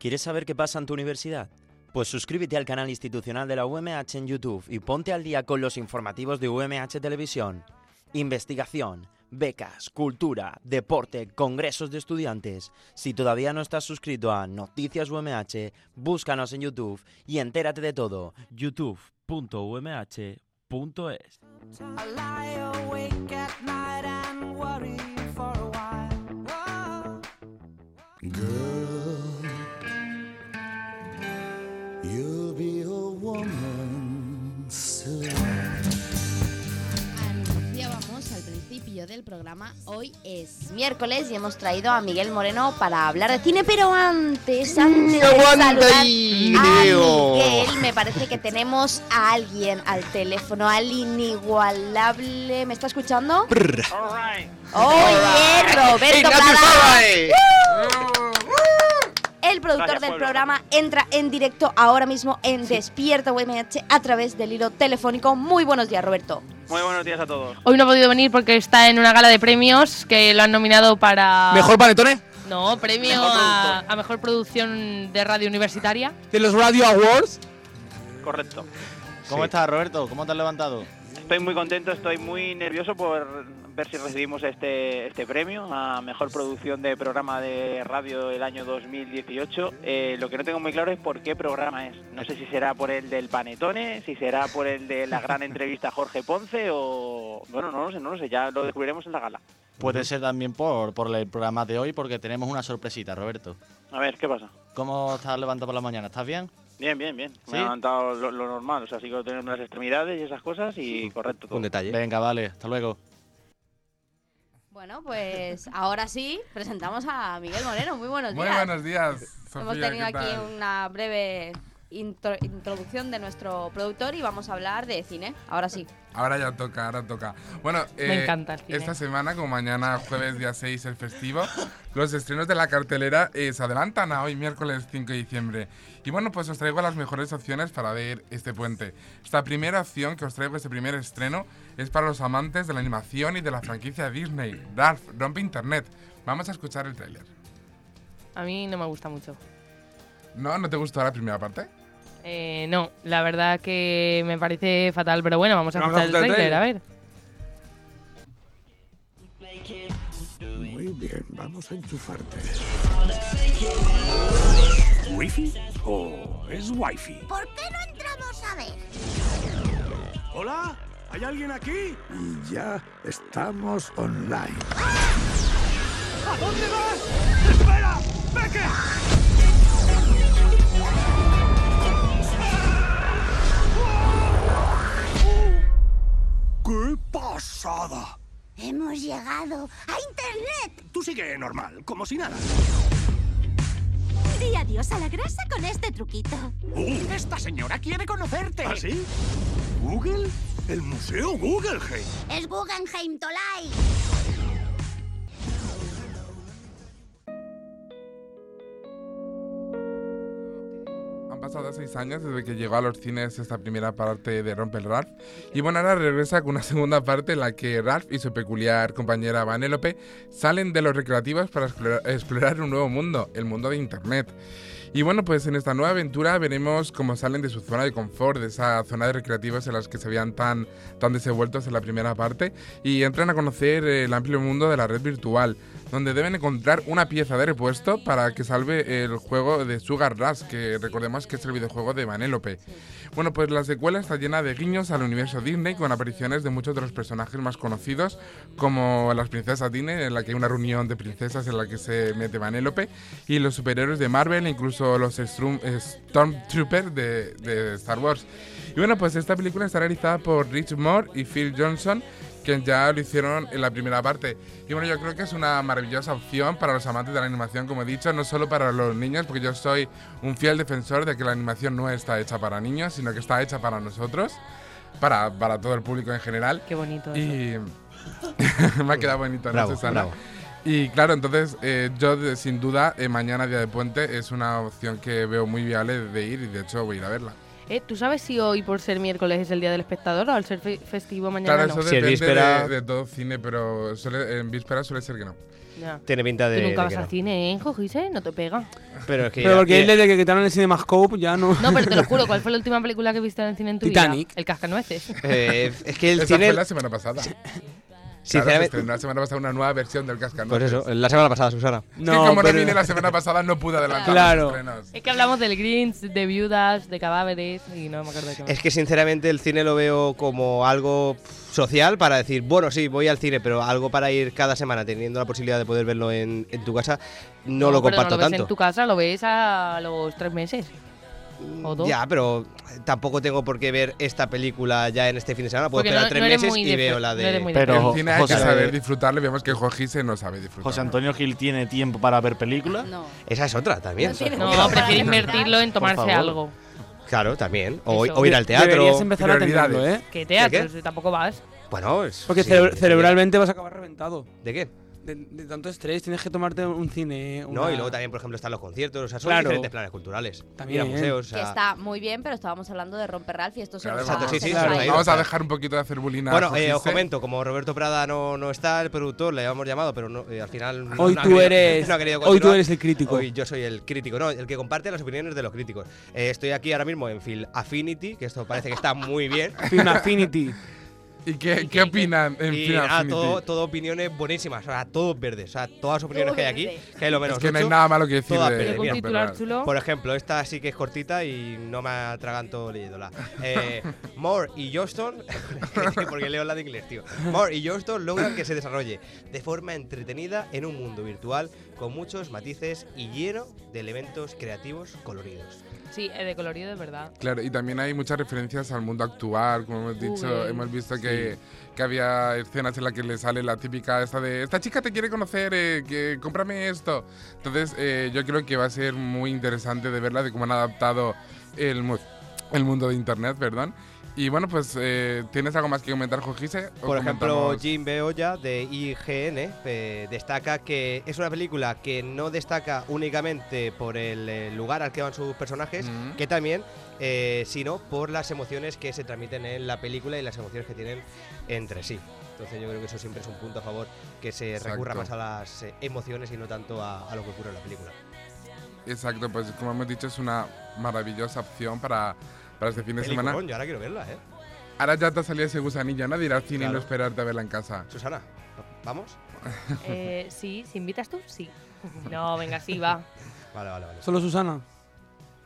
¿Quieres saber qué pasa en tu universidad? Pues suscríbete al canal institucional de la UMH en YouTube y ponte al día con los informativos de UMH Televisión. Investigación, becas, cultura, deporte, congresos de estudiantes. Si todavía no estás suscrito a Noticias UMH, búscanos en YouTube y entérate de todo. youtube.umh.es I hoy es miércoles y hemos traído a Miguel Moreno para hablar de cine, pero antes, antes de saludar a. Miguel, me parece que tenemos a alguien al teléfono, al inigualable, ¿me está escuchando? ¡Oh, bien, Roberto Prada! El productor Gracias, del programa entra en directo ahora mismo en Despierta UMH a través del hilo telefónico. Muy buenos días, Roberto. Muy buenos días a todos. Hoy no ha podido venir porque está en una gala de premios que lo han nominado para... ¿Mejor panetone? No, premio Mejor a, a mejor producción de radio universitaria. ¿De los Radio Awards? Correcto. ¿Cómo estás, Roberto? ¿Cómo te has levantado? Estoy muy contento, estoy muy nervioso por ver si recibimos este, este premio a Mejor Producción de Programa de Radio del año 2018. Eh, lo que no tengo muy claro es por qué programa es. No sé si será por el del Panetone, si será por el de la gran entrevista a Jorge Ponce o... Bueno, no lo sé, no lo sé, ya lo descubriremos en la gala. Puede ser también por, por el programa de hoy porque tenemos una sorpresita, Roberto. A ver, ¿qué pasa? ¿Cómo estás levantado por la mañana? ¿Estás bien? Bien, bien, bien. ¿Sí? Me he levantado lo, lo normal, o sea, sigo teniendo las extremidades y esas cosas y correcto todo. Un detalle. Venga, vale, hasta luego. Bueno, pues ahora sí, presentamos a Miguel Moreno. Muy buenos Muy días. buenos días, Hemos tenido ¿qué aquí una breve intro- introducción de nuestro productor y vamos a hablar de cine. Ahora sí. Ahora ya toca, ahora toca. Bueno, Me eh, encanta el cine. esta semana, como mañana jueves día 6 el festivo, los estrenos de la cartelera eh, se adelantan a hoy miércoles 5 de diciembre. Y bueno, pues os traigo las mejores opciones para ver este puente. Esta primera opción que os traigo, este primer estreno, es para los amantes de la animación y de la franquicia Disney. Ralph, rompe internet. Vamos a escuchar el tráiler. A mí no me gusta mucho. ¿No? ¿No te gustó la primera parte? Eh, no, la verdad que me parece fatal, pero bueno, vamos a escuchar el trailer, a ver. Muy bien, vamos a enchufarte. ¿Wifi? ¿O es wifi? ¿Por qué no entramos a ver? ¿Hola? ¿Hay alguien aquí? Y ya estamos online. ¿A dónde vas? ¡Espera! ¡Becker! ¡Qué pasada! Hemos llegado a Internet. Tú sigue normal, como si nada. Di adiós a la grasa con este truquito. Uh, esta señora quiere conocerte. ¿Ah, sí? ¿Google? El Museo Guggenheim. Es Guggenheim Tolai. Han pasado seis años desde que llegó a los cines esta primera parte de Romper Ralph. Y bueno, ahora regresa con una segunda parte en la que Ralph y su peculiar compañera Vanellope salen de los recreativos para explorar un nuevo mundo, el mundo de Internet. Y bueno, pues en esta nueva aventura veremos cómo salen de su zona de confort, de esa zona de recreativos en las que se veían tan, tan desenvueltos en la primera parte, y entran a conocer el amplio mundo de la red virtual, donde deben encontrar una pieza de repuesto para que salve el juego de Sugar Rush, que recordemos que es el videojuego de Vanellope. Bueno, pues la secuela está llena de guiños al universo Disney, con apariciones de muchos de los personajes más conocidos, como las princesas Disney, en la que hay una reunión de princesas en la que se mete Vanellope, y los superhéroes de Marvel, incluso los Stormtroopers de, de Star Wars. Y bueno, pues esta película está realizada por Rich Moore y Phil Johnson, que ya lo hicieron en la primera parte. Y bueno, yo creo que es una maravillosa opción para los amantes de la animación, como he dicho, no solo para los niños, porque yo soy un fiel defensor de que la animación no está hecha para niños, sino que está hecha para nosotros, para, para todo el público en general. Qué bonito. Y me ha quedado bonito, ¿no, Bravo, Susana? bravo. Y claro, entonces eh, yo de- sin duda eh, mañana día de puente es una opción que veo muy viable de ir y de hecho voy a ir a verla. Eh, ¿Tú sabes si hoy por ser miércoles es el día del espectador o al ser fe- festivo mañana Claro, no? eso depende de, de todo cine, pero suele- en víspera suele ser que no. Ya. Tiene pinta de, Tú nunca de vas que al no. cine, ¿eh, Jojise? No te pega. Pero es que Pero ya- porque desde que quitaron el Cinemascope ya no. No, pero te lo juro, ¿cuál fue la última película que viste en el cine en tu Titanic. vida? El Cascanueces. Eh, es que el Esa cine- fue la semana pasada. Claro, se Sinceramente- estrenó la semana pasada una nueva versión del Cascanueces. Pues eso, la semana pasada, Susana. Es que como no vine la semana pasada no pude adelantar Claro. los estrenos. Es que hablamos del Grinch, de viudas, de cadáveres y no me acuerdo de qué. Es que sinceramente el cine lo veo como algo social para decir, bueno, sí, voy al cine, pero algo para ir cada semana teniendo la posibilidad de poder verlo en, en tu casa, no, lo pero comparto no lo ves tanto. en tu casa, lo ves a los tres meses. O dos. Ya, pero tampoco tengo por qué ver esta película ya en este fin de semana. Puedo Porque esperar no- tres no eres meses muy y de- veo la de. no eres muy de- Pero el cine hay que saber disfrutarle. Vemos que Jorge no sabe disfrutar. José Antonio Gil tiene tiempo para ver películas. No. Esa es otra también. No, prefiere invertirlo en tomarse favor. algo. Claro, también. O, Eso. o ir al teatro. Deberías empezar a tenerlo, ¿eh? ¿Qué teatro? ¿De Si tampoco vas. Bueno, es. Porque sí, cere- sí. cerebralmente vas a acabar reventado. ¿De qué? De, de tanto estrés, tienes que tomarte un cine. No, una- y luego también, por ejemplo, están los conciertos. O sea, son Claro. diferentes planes culturales. También. Ir a museos. o Que sea- está muy bien, pero estábamos hablando de romper Ralph y esto se Claro, nos sí, sí, ido. Vamos a dejar un poquito de hacer bullying Bueno, eh, os comento, como Roberto Prada no, no está, el productor, le habíamos llamado, pero no, eh, al final. no- Hoy no tú querido- eres- no ha querido hoy tú eres el crítico. Hoy yo soy el crítico, no, el que comparte las opiniones de los críticos. Eh, estoy aquí ahora mismo en Phil Affinity, que esto parece que está muy bien. Film Affinity. ¿Y qué, qué opinan en Y nada, Affinity? todo, todo opiniones buenísimas, o sea, todos verdes, o sea, todas las opiniones que hay aquí, que hay lo menos Es que no hay nada malo que decir todas verdes. Mira, titular chulo. Por ejemplo, esta sí que es cortita y no me atraganto leyéndola. Eh, Moore y Johnston, porque leo la de inglés, tío. Moore y Johnston logran que se desarrolle de forma entretenida en un mundo virtual con muchos matices y lleno de elementos creativos coloridos. Sí, eh, de colorido es verdad. Claro, y también hay muchas referencias al mundo actual, como hemos dicho, Google. hemos visto que, que había escenas en las que le sale la típica esta de esta chica te quiere conocer, eh, que cómprame esto. Entonces eh, yo creo que va a ser muy interesante de verla, de cómo han adaptado el, el mundo de internet, perdón. Y bueno, pues, eh, ¿tienes algo más que comentar, Jojise? ¿O Por ejemplo, comentamos? Jim Beoya de IGN eh, destaca que es una película que no destaca únicamente por el eh, lugar al que van sus personajes, Mm. que también, eh, sino por las emociones que se transmiten en la película y las emociones que tienen entre sí. Entonces yo creo que eso siempre es un punto a favor, que se Exacto. recurra más a las eh, emociones y no tanto a, a lo que ocurre en la película. Exacto, pues como hemos dicho, es una maravillosa opción para, para este fin de semana. Yo ahora quiero verla, ¿eh? Ahora ya te ha salido ese gusanillo, ¿no? De ir al cine y no esperarte a verla en casa. Susana, ¿vamos? Eh, sí, si invitas tú, sí. No, venga, sí, va. Vale, vale, vale. Solo Susana.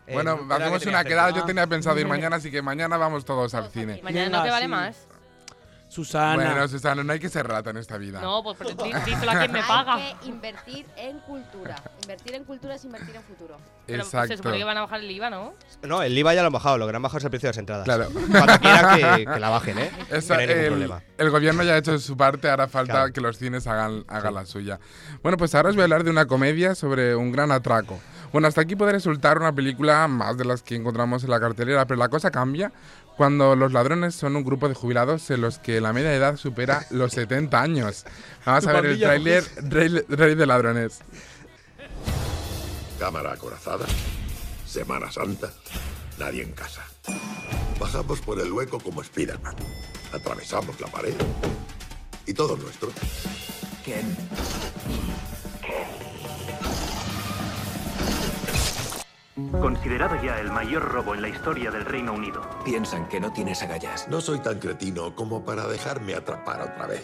Eh, Bueno, espera, hacemos que una quedada. Yo tenía pensado ir mañana, así que mañana vamos todos al cine. Mañana no te vale sí. más. Susana. Bueno, Susana, no hay que ser rata en esta vida. No, pues pero dí- díselo a quien me paga. Hay que invertir en cultura. Invertir en cultura es invertir en futuro. Pero pues, Exacto. se supone que van a bajar el IVA, ¿no? No, el IVA ya lo han bajado, lo que han bajado es el precio de las entradas. Claro. Cuando quieran que, que la bajen, ¿eh? Eso, no hay ningún el, problema. el gobierno ya ha hecho su parte, ahora falta Claro. que los cines hagan, hagan la suya. Bueno, pues ahora os voy a hablar de una comedia sobre un gran atraco. Bueno, hasta aquí puede resultar una película más de las que encontramos en la cartelera, pero la cosa cambia cuando los ladrones son un grupo de jubilados en los que la media edad supera los 70 años. Vamos a ver el tráiler Rey, Rey de Ladrones. Cámara acorazada. Semana Santa. Nadie en casa. Bajamos por el hueco como Spiderman. Atravesamos la pared. Y todo nuestro. ¿Quién? Considerado ya el mayor robo en la historia del Reino Unido. Piensan que no tienes agallas. No soy tan cretino como para dejarme atrapar otra vez.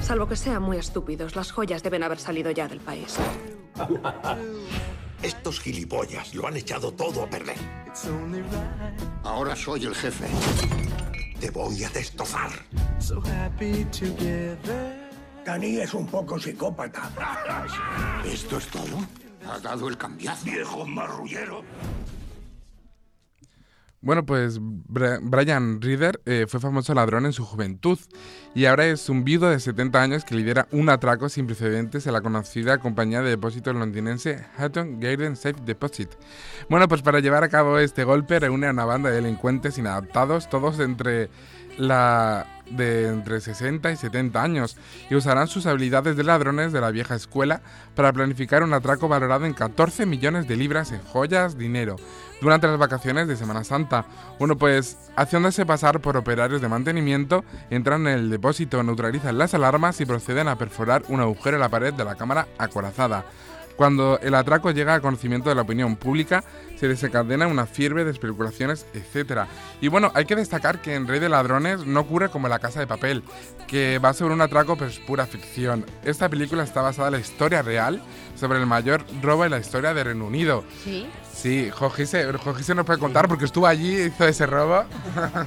Salvo que sean muy estúpidos, las joyas deben haber salido ya del país. Estos gilipollas lo han echado todo a perder. Ahora soy el jefe. Te voy a destrozar. Dani es un poco psicópata. ¿Esto es todo? ¿Has dado el cambiazo? Viejo marrullero. Bueno, pues Brian Reader eh, fue famoso ladrón en su juventud y ahora es un viudo de 70 años que lidera un atraco sin precedentes en la conocida compañía de depósitos londinense Hatton Garden Safe Deposit. Bueno, pues para llevar a cabo este golpe reúne a una banda de delincuentes inadaptados, todos entre la de entre 60 y 70 años y usarán sus habilidades de ladrones de la vieja escuela para planificar un atraco valorado en 14 millones de libras en joyas, dinero, durante las vacaciones de Semana Santa. Bueno, pues haciéndose pasar por operarios de mantenimiento, entran en el depósito, neutralizan las alarmas y proceden a perforar un agujero en la pared de la cámara acorazada. Cuando el atraco llega a conocimiento de la opinión pública, se desencadena una fiebre de especulaciones, etc. Y bueno, hay que destacar que en Rey de Ladrones no ocurre como en La Casa de Papel, que va sobre un atraco pero es pura ficción. Esta película está basada en la historia real sobre el mayor robo en la historia de Reino Unido. Sí. Sí, Jojise, Jojise nos puede contar porque estuvo allí y hizo ese robo.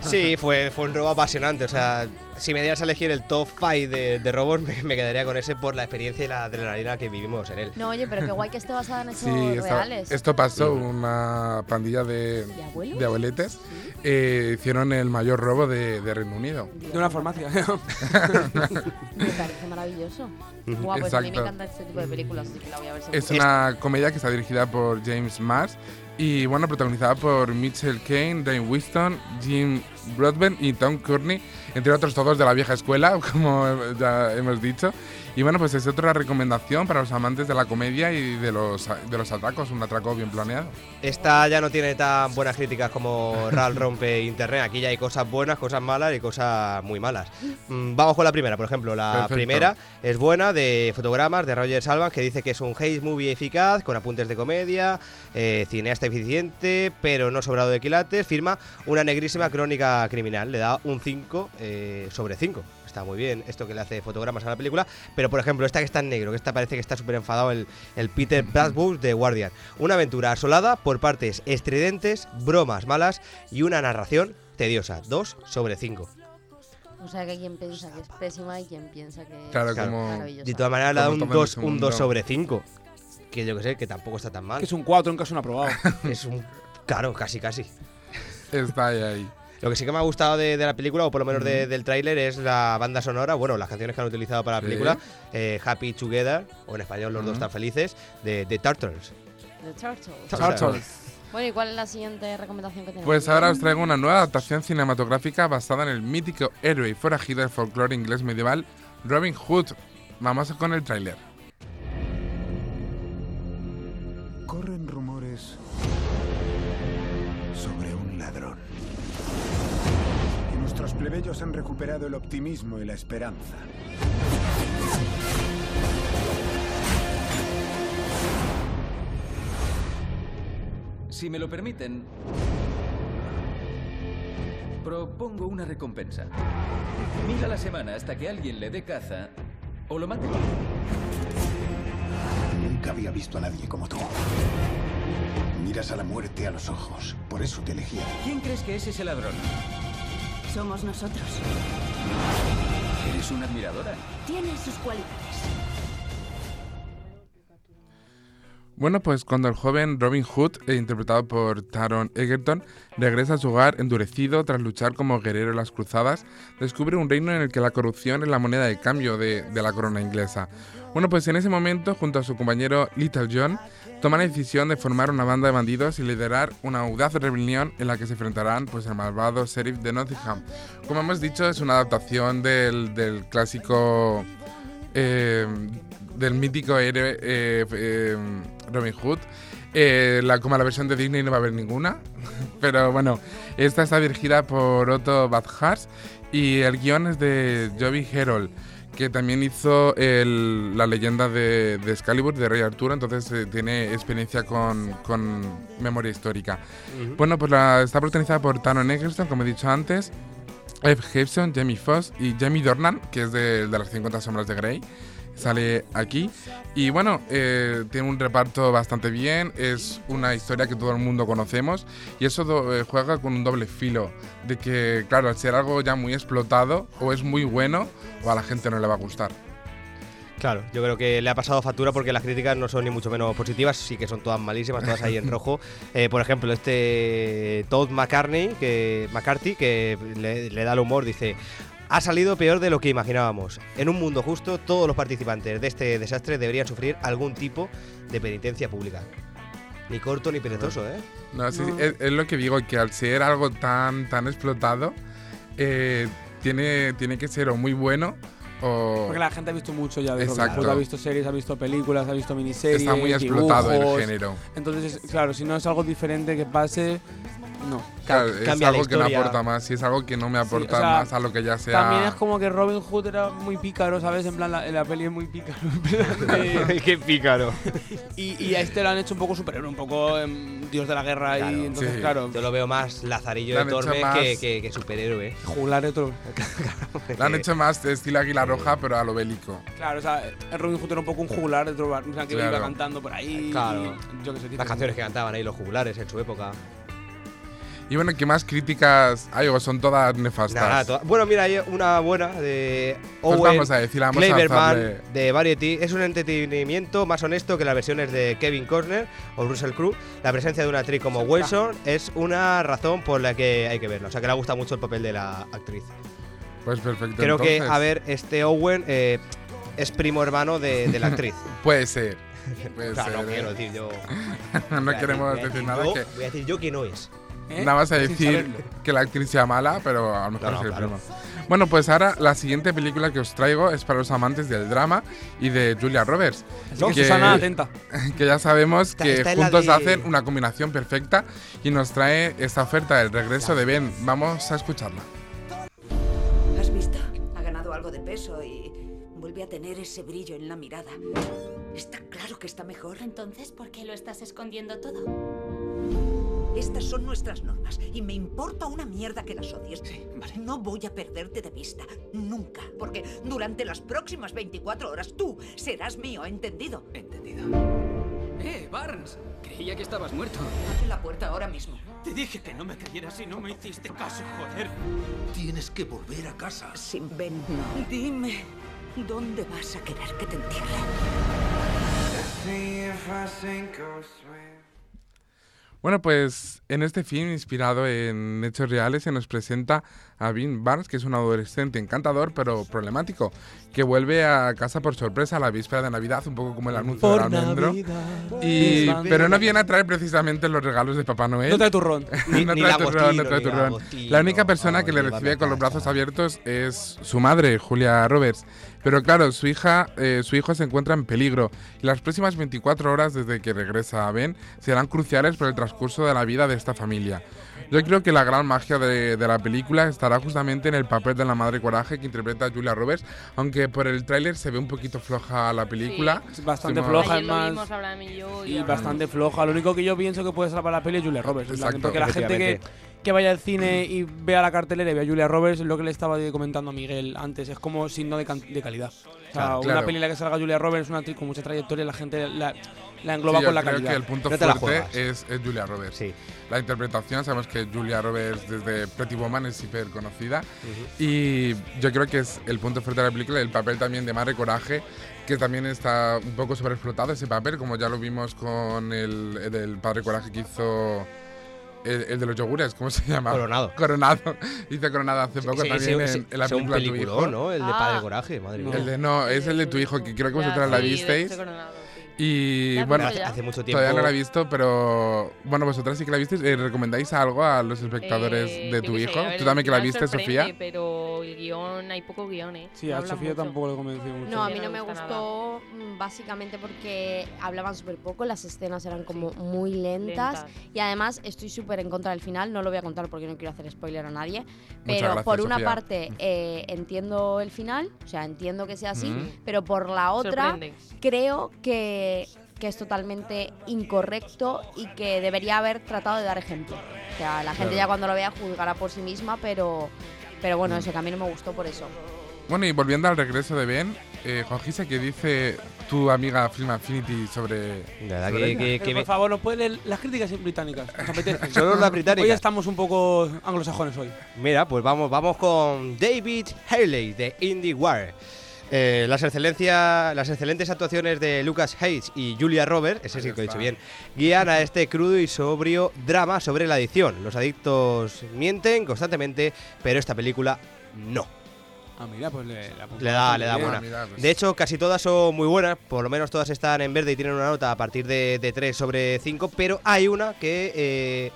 Sí, fue, fue un robo apasionante. O sea, si me dieras a elegir el top 5 de, de robos, me, me quedaría con ese por la experiencia y la adrenalina que vivimos en él. No, oye, pero qué guay que esté basada en hechos Sí, esto, reales. esto pasó, una pandilla de, ¿De abuelos? de abueletes eh, hicieron el mayor robo de, de Reino Unido. De una farmacia. Me parece maravilloso. Guau, pues a mí me Exacto. encanta este tipo de películas, así que la voy a ver. Es una comedia que está dirigida por James Mars y bueno, protagonizada por Mitchell Kane, Dane Winston, Jim Broadbent y Tom Courtney, entre otros todos de la vieja escuela, como ya hemos dicho. Y bueno, pues es otra recomendación para los amantes de la comedia y de los, de los atracos, un atraco bien planeado. Esta ya no tiene tan buenas críticas como Ral rompe internet. Aquí ya hay cosas buenas, cosas malas y cosas muy malas. Mm, Vamos con la primera, por ejemplo. La Perfecto. primera es buena, de fotogramas, de Roger Salvan, que dice que es un haze movie eficaz, con apuntes de comedia, eh, cineasta eficiente, pero no sobrado de quilates. Firma una negrísima crónica criminal. Le da un 5 eh, sobre 5. Está muy bien esto que le hace fotogramas a la película. Pero, por ejemplo, esta que está en negro, que esta parece que está súper enfadado, el, el Peter Bradbury de Guardian. Una aventura asolada por partes estridentes, bromas malas y una narración tediosa. 2 sobre 5. O sea, que hay quien piensa que es pésima y quien piensa que Claro, es como- maravillosa. De todas maneras, le da un todo en 2 este un mundo. 2 sobre 5. Que yo que sé, que tampoco está tan mal. Que es un 4 en caso no aprobado. es un. Claro, casi, casi. Está ahí, ahí. Lo que sí que me ha gustado de, de la película, o por lo menos de- del tráiler, es la banda sonora, bueno, las canciones que han utilizado para la Sí. película, eh, Happy Together, o en español Los dos están felices, de, de Turtles. The Turtles. Turtles. Bueno, ¿y cuál es la siguiente recomendación que tenemos? Pues ahora os traigo una nueva adaptación cinematográfica basada en el mítico héroe y forajido del folclore inglés medieval Robin Hood. Vamos con el tráiler. Corren rumores sobre un ladrón. Nuestros plebeyos han recuperado el optimismo y la esperanza. Si me lo permiten, propongo una recompensa. Mil a la semana hasta que alguien le dé caza o lo mate. Nunca había visto a nadie como tú. Miras a la muerte a los ojos. Por eso te elegí. ¿Quién crees que es ese ladrón? Somos nosotros. ¿Eres una admiradora? Tiene sus cualidades. Bueno, pues cuando el joven Robin Hood, eh, interpretado por Taron Egerton, regresa a su hogar endurecido tras luchar como guerrero en las cruzadas, descubre un reino en el que la corrupción es la moneda de cambio de, de la corona inglesa. Bueno, pues en ese momento, junto a su compañero Little John, toma la decisión de formar una banda de bandidos y liderar una audaz rebelión en la que se enfrentarán pues, el malvado sheriff de Nottingham. Como hemos dicho, es una adaptación del, del clásico eh, del mítico héroe eh, eh, Robin Hood. Eh, la, como la versión de Disney no va a haber ninguna. Pero bueno, esta está dirigida por Otto Badhars y el guion es de Joby Herold, que también hizo el- la leyenda de, de Excalibur, de Rey Arturo, entonces eh, tiene experiencia con, con memoria histórica. Ujú. Bueno, pues la, está protagonizada por Taron Egerton, como he dicho antes, Eve Gibson, Jamie Foxx y Jamie Dornan, que es de, de las 50 sombras de Grey. Sale aquí. Y bueno, eh, tiene un reparto bastante bien. Es una historia que todo el mundo conocemos. Y eso do- eh, juega con un doble filo. De que, claro, al ser algo ya muy explotado, o es muy bueno, o a la gente no le va a gustar. Claro, yo creo que le ha pasado factura porque las críticas no son ni mucho menos positivas, sí que son todas malísimas, todas ahí en rojo. Eh, por ejemplo, este Todd McCartney, que, McCarthy, que le, le da el humor, dice... Ha salido peor de lo que imaginábamos. En un mundo justo, todos los participantes de este desastre deberían sufrir algún tipo de penitencia pública. Ni corto ni perezoso, ¿eh? No, sí, No. Es, es lo que digo, que al ser algo tan, tan explotado, eh, tiene, tiene que ser o muy bueno o... Porque la gente ha visto mucho ya de Exacto. Ha visto series, ha visto películas, ha visto miniseries. Está muy explotado el género. Entonces, es- claro, si no es algo diferente que pase, no. Claro, es algo que no aporta más, si es algo que no me aporta o sea, más a lo que ya sea... También es como que Robin Hood era muy pícaro, ¿sabes? En plan, la, la peli es muy pícaro. de- Qué pícaro. y, y a este lo han hecho un poco superhéroe, un poco em, dios de la guerra. y entonces, claro. Yo lo veo más lazarillo de Tormes más- que, que- que superhéroe. Juglar de otro. Lo han hecho más de estilo Águila Roja, pero a lo bélico. Claro, o sea, el Robin Hood era un poco un juglar de otro bar, o sea, que Claro. iba cantando por ahí. Claro. y yo qué sé, Las canciones que cantaban ahí los jugulares en su época. Y bueno, ¿qué más críticas hay o son todas nefastas? Nada, toda- Bueno, mira, hay una buena de Pues Owen vamos a decir, vamos a Cleverman de Variety. Es un entretenimiento más honesto que las versiones de Kevin Costner o Russell Crowe. La presencia de una actriz como Wilson es una razón por la que hay que verla. O sea, que le gusta mucho el papel de la actriz. Pues perfecto. Creo que, a ver, este Owen eh, es primo hermano de, de la actriz. Puede ser. Puede Claro, ser, no ¿eh? quiero decir yo. no queremos voy a decir nada yo- que. Voy a decir yo que no es. ¿Eh? Nada más a decir que la actriz sea mala, pero a lo mejor No, no, es el claro. primo. Bueno, pues ahora la siguiente película que os traigo es para los amantes del drama y de Julia Roberts. Así que, Susana, atenta. que ya sabemos que juntos de- hacen una combinación perfecta y nos trae esta oferta del regreso de Ben. Vamos a escucharla. ¿Has visto? Ha ganado algo de peso y vuelve a tener ese brillo en la mirada. Está claro que está mejor. Entonces, ¿por qué lo estás escondiendo todo? Estas son nuestras normas y me importa una mierda que las odies. No voy a perderte de vista, nunca, porque durante las próximas 24 horas tú serás mío, ¿entendido? Entendido. Eh, Barnes. Creía que estabas muerto. Abre la puerta ahora mismo. Te dije que no me creyeras y no me hiciste caso, joder. Tienes que volver a casa. Sin Ben, no. Dime, ¿dónde vas a querer que te entierre? Bueno, pues en este film inspirado en hechos reales se nos presenta a Vin Barnes, que es un adolescente encantador pero problemático, que vuelve a casa por sorpresa a la víspera de Navidad, un poco como el anuncio Por del almendro. Navidad. Y, pero no viene a traer precisamente los regalos de Papá Noel. No trae turrón. no ni trae turrón, no trae. La única persona que le recibe con los brazos abiertos es su madre, Julia Roberts. Pero claro, su hija, eh, su hijo se encuentra en peligro y las próximas 24 horas desde que regresa a Ben serán cruciales para el transcurso de la vida de esta familia. Yo creo que la gran magia de, de la película estará justamente en el papel de la madre coraje que interpreta Julia Roberts, aunque por el tráiler se ve un poquito floja la película. Es bastante floja, Ayer es lo más. vimos, Abraham y yo. Y bastante floja. Lo único que yo pienso que puede salvar la peli es Julia Roberts. Exacto, porque la gente que, vaya al cine y vea la cartelera y vea a Julia Roberts, lo que le estaba comentando a Miguel antes, es como signo de, can- de calidad. O sea, Claro, una claro. peli en la que salga Julia Roberts, una actriz con mucha trayectoria, la gente la, la engloba Sí, con la creo calidad. que el punto No fuerte es, es Julia Roberts. La interpretación, sabemos que Julia Roberts desde Pretty Woman es hiper conocida. Y yo creo que es el punto fuerte de la película, el papel también de Madre Coraje, que también está un poco sobreexplotado ese papel, como ya lo vimos con el, el del Padre Coraje que hizo. El, el de los yogures, ¿cómo se llama? Coronado. Coronado. Hizo Coronado hace poco sí, también sí, en, sí, en la sí, un película Tu peliculón, Hijo. ¿no? El de Padre Coraje, madre mía. El de, no, es el de tu hijo, que creo que vosotras la sí, de visteis. este Y bueno. Hace mucho Todavía tiempo- no la he visto, pero bueno, vosotras sí que la visteis. Eh, ¿Recomendáis algo a los espectadores Eh, de yo tu sé, hijo? ver, ¿Tú también que la viste, Sofía? Pero el guion, hay poco guion, ¿eh? Sí, No a Sofía mucho. tampoco le convenció mucho. No, a mí no no me gustó mm, básicamente porque hablaban súper poco, las escenas eran como muy lentas, Lentas. y además estoy súper en contra del final, no lo voy a contar porque no quiero hacer spoiler a nadie, Muchas pero gracias, por una Sofía. parte eh, entiendo el final, o sea, entiendo que sea así, Ujú. pero por la otra creo que, que es totalmente incorrecto y que debería haber tratado de dar ejemplo. O sea, la gente Claro. ya cuando lo vea juzgará por sí misma, pero, pero bueno, Mm. eso que a mí no me gustó por eso. Bueno, y volviendo al regreso de Ben, eh, Juan Gisa, ¿qué dice tu amiga Film Affinity sobre. verdad sobre ella? Pero, por favor, ¿nos puede leer las críticas británicas? ¿Nos apetece? Solo las británicas. Hoy estamos un poco anglosajones hoy. Mira, pues vamos, vamos con David Haley de IndieWire. Eh, las, excelencia, las excelentes actuaciones de Lucas Hayes y Julia Roberts, ese sí que he dicho bien, guían a este crudo y sobrio drama sobre la adicción. Los adictos mienten constantemente, pero esta película no. Ah, mira, pues le, la Le da, le da buena. De hecho, casi todas son muy buenas, por lo menos todas están en verde y tienen una nota a partir de, de 3 sobre 5, pero hay una que eh,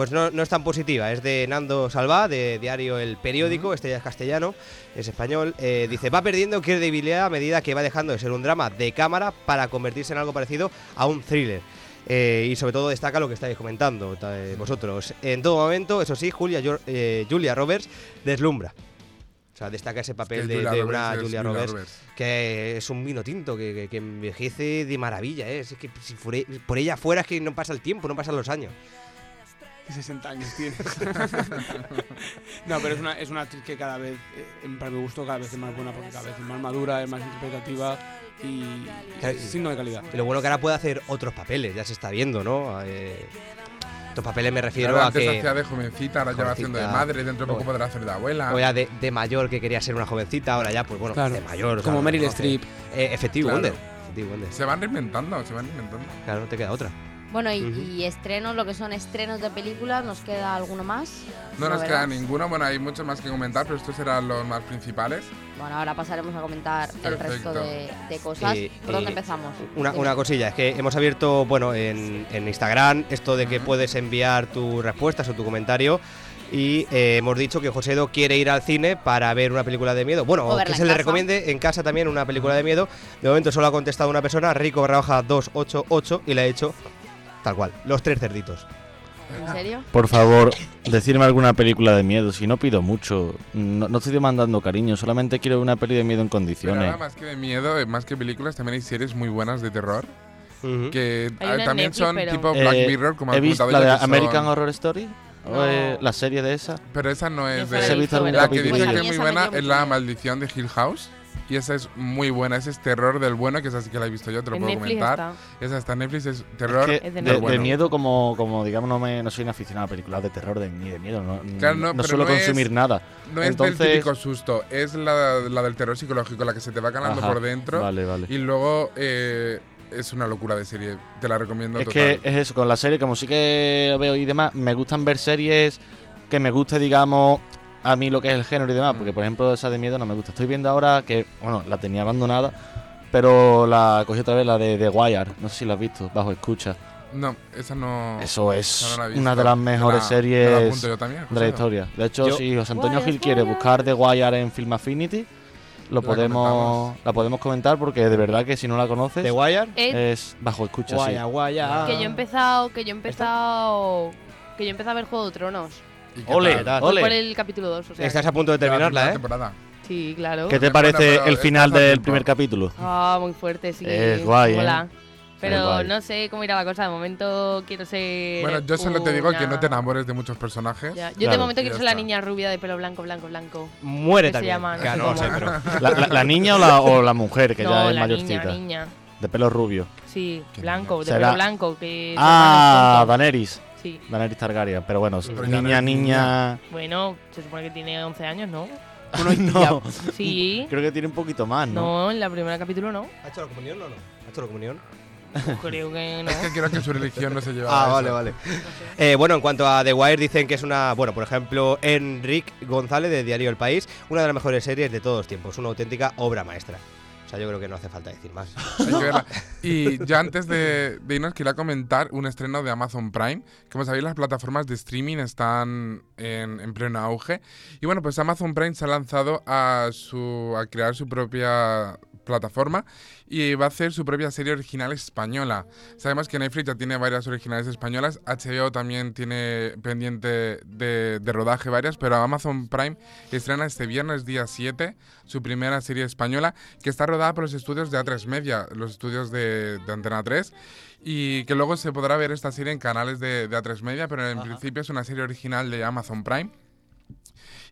pues no, no es tan positiva, es de Nando Salvá, de diario El Periódico, este ya es castellano, es español, eh, dice, va perdiendo credibilidad a medida que va dejando de ser un drama de cámara para convertirse en algo parecido a un thriller. Eh, y sobre todo destaca lo que estáis comentando ta- eh, vosotros. En todo momento, eso sí, Julia, eh, Julia Roberts deslumbra. O sea, destaca ese papel que de, Julia de Roberts una Julia Roberts, Roberts. que es un vino tinto, que, que- que envejece de maravilla. ¿eh? Es que si por ella fuera es que no pasa el tiempo, no pasan los años. Y 60 años tiene. no, pero es una, es una actriz que cada vez, eh, para mi gusto, cada vez es más buena porque cada vez es más madura, es más interpretativa y, y es signo de calidad. Y lo bueno que ahora puede hacer otros papeles, ya se está viendo, ¿no? Eh, otros papeles me refiero Claro, a antes que... hacía de jovencita, ahora ya va haciendo de jovencita, madre, dentro de poco o- podrá hacer de abuela. O ya de, de mayor que quería ser una jovencita, ahora ya, pues bueno, Claro, de mayor. o sea, como Meryl Streep. Eh, Effective Claro. Wonder. Effective Wonder. Se van reinventando, se van reinventando. Claro, no te queda otra. Bueno, y, y estrenos, lo que son estrenos de películas, ¿nos queda alguno más? No nos queda ninguno, bueno, hay muchos más que comentar, pero estos eran los más principales. Bueno, ahora pasaremos a comentar el resto de, de cosas. Eh, ¿Por dónde empezamos? Una, cosilla, es que hemos abierto, bueno, en, en Instagram esto de que puedes enviar tus respuestas o tu comentario. Y eh, hemos dicho que Josedo quiere ir al cine para ver una película de miedo. Bueno, O que se le casa. recomiende en casa también una película de miedo. De momento solo ha contestado una persona, Rico Barrabaja 288, y le ha hecho tal cual, los tres cerditos. ¿En serio? Por favor, decirme alguna película de miedo, si no pido mucho. No, no estoy demandando cariño, solamente quiero una peli de miedo en Pero condiciones. ahora más que de miedo, eh, más que películas, también hay series muy buenas de terror. Que Hay ah, una en también Netflix, son pero- tipo Black Eh, Mirror, como ¿He visto la de que son- American Horror Story? ¿O, No. eh, la serie de esa? Pero esa no es de. la he visto, algún La que dice que es muy buena es La. Maldición de Hill House. Y esa es muy buena, ese es terror del bueno, que esa sí que la he visto yo, te lo En puedo Netflix comentar. Esa está en Netflix, es terror Es que Es de miedo, como, como digamos, no, me, no soy un aficionado a películas de terror de, ni de miedo. No, Claro, no, suelo no es- consumir nada. No es del típico susto, es la, la del terror psicológico, la que se te va calando Ajá, por dentro. Vale, vale. Y luego eh, es una locura de serie, te la recomiendo Es total. que es eso, con la serie, como sí que veo y demás, me gustan ver series que me guste, digamos, a mí lo que es el género y demás, porque por ejemplo esa de miedo no me gusta. Estoy viendo ahora que, bueno, la tenía abandonada, pero la cogí otra vez, la de The Wire, no sé si la has visto, bajo escucha. No, esa no. Eso es no la una de las mejores Me la- me la series también, de la historia. De hecho, Yo- si José Antonio Wire, Gil quiere Wire. buscar The Wire en Film Affinity, lo La podemos, comentamos. la podemos comentar porque de verdad que si no la conoces, ¿The Wire? Es bajo escucha, sí. Guaya, guaya. que yo he empezado, que yo he empezado, que yo he empezado a ver Juego de Tronos. ¿Y qué Ole, ole. por el capítulo 2, o sea. Estás a punto de De la terminarla, ¿eh? temporada. Sí, claro. ¿Qué te parece el estás final del tiempo. primer capítulo? Ah, muy fuerte, sí. Es guay, ¿eh? Mola. Pero no sé cómo irá la cosa. De momento quiero ser. Bueno, yo solo te digo que no te una- enamores de muchos personajes. Ya, Yo Claro. de momento quiero ser la niña rubia de pelo blanco, blanco, blanco. Muere que se también. llama, no Claro, sé no sé, cómo. pero- La, la- la niña o la, o la mujer, que No, ya es la niña, mayorcita. niña. De pelo rubio. Sí, blanco, de Será- pelo blanco. Que Ah. Daenerys. Sí. Daenerys Targaryen. Pero bueno, Pero niña, niña. Bueno, se supone que tiene 11 años, ¿no? no. Sí. Creo que tiene un poquito más, ¿no? No, en la primera capítulo no. ¿Ha hecho la comunión o no? ¿Ha hecho la comunión? Creo que no. Es que creo que su religión no se lleva Ah, a vale, eso. vale. Eh, bueno, en cuanto a The Wire, dicen que es una. Bueno, por ejemplo, Enric González de Diario El País, una de las mejores series de todos los tiempos, una auténtica obra maestra. O sea, yo creo que no hace falta decir más. Y ya antes de, de irnos, quería comentar un estreno de Amazon Prime. Como sabéis, las plataformas de streaming están en, en pleno auge. Y bueno, pues Amazon Prime se ha lanzado a, su, a crear su propia plataforma y va a hacer su propia serie original española. Sabemos que Netflix ya tiene varias originales españolas, HBO también tiene pendiente de, de rodaje varias, pero Amazon Prime estrena este viernes día 7 su primera serie española que está rodada por los estudios de A3 Media, los estudios de, de Antena 3 y que luego se podrá ver esta serie en canales de, de A3 Media, pero en principio es una serie original de Amazon Prime.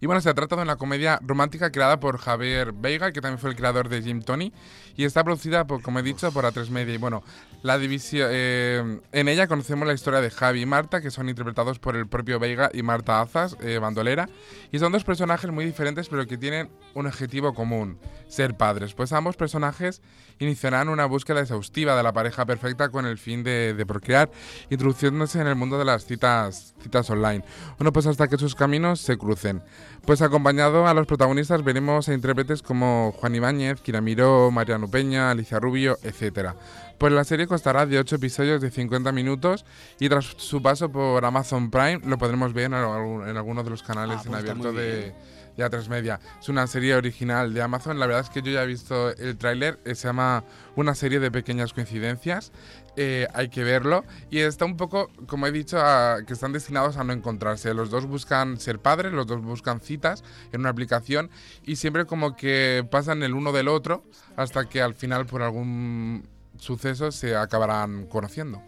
Y bueno, se trata de una comedia romántica creada por Javier Veiga, que también fue el creador de Jim Tony, y está producida, por, como he dicho, por A3 Media. Y bueno, la división, eh, en ella conocemos la historia de Javi y Marta, que son interpretados por el propio Veiga y Marta Azas, eh, bandolera, y son dos personajes muy diferentes, pero que tienen un objetivo común, ser padres. Pues ambos personajes iniciarán una búsqueda exhaustiva de la pareja perfecta con el fin de, de procrear, introduciéndose en el mundo de las citas, citas online. Bueno, pues hasta que sus caminos se crucen. Pues acompañado a los protagonistas veremos a intérpretes como Juan Ibáñez, Kira Miró, Mariano Peña, Alicia Rubio, etc. Pues la serie constará de 8 episodios de 50 minutos y tras su paso por Amazon Prime lo podremos ver en, en algunos de los canales Ah, en pues abierto de, de A3 Media. Es una serie original de Amazon. La verdad es que yo ya he visto el tráiler. eh, Se llama Una serie de pequeñas coincidencias. Eh, hay que verlo. Y está un poco, como he dicho, a- que están destinados a no encontrarse. Los dos buscan ser padres, los dos buscan citas en una aplicación y siempre como que pasan el uno del otro hasta que al final por algún suceso se acabarán conociendo.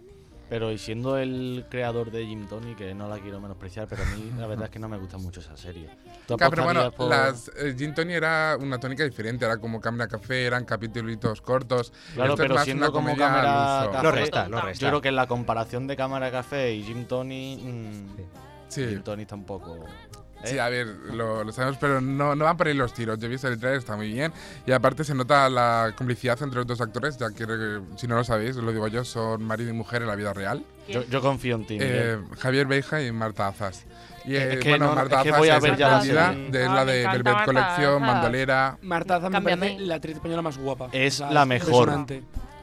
Pero y siendo el creador de Jim Tony, que no la quiero menospreciar, pero a mí la verdad es que no me gusta mucho esa serie. ¿Tú Claro, pero bueno, por- las eh, Gin Tony era una tónica diferente, era como Cámara Café, eran capítulos cortos. Claro, Esto es pero más siendo una como cámara café, No resta, no resta. Yo creo que en la comparación de cámara café y Jim Tony, mm, Sí. Jim Tony está poco. Sí, ¿eh? a ver, lo, lo sabemos, pero no, no van por ahí los tiros. Yo he visto el trailer, está muy bien. Y aparte se nota la complicidad entre los dos actores, ya que, eh, si no lo sabéis, os lo digo yo, son marido y mujer en la vida real. Yo, yo confío en ti. Eh. Javier Beija y Marta Azas. Y Es eh, que bueno, no, Marta es que Azas voy a es ver ya la de- Ah, la me de Velvet Marta Collection, Azas. Bandolera. Marta Azar me Cámbiame. parece la actriz española más guapa. Es O sea, la mejor.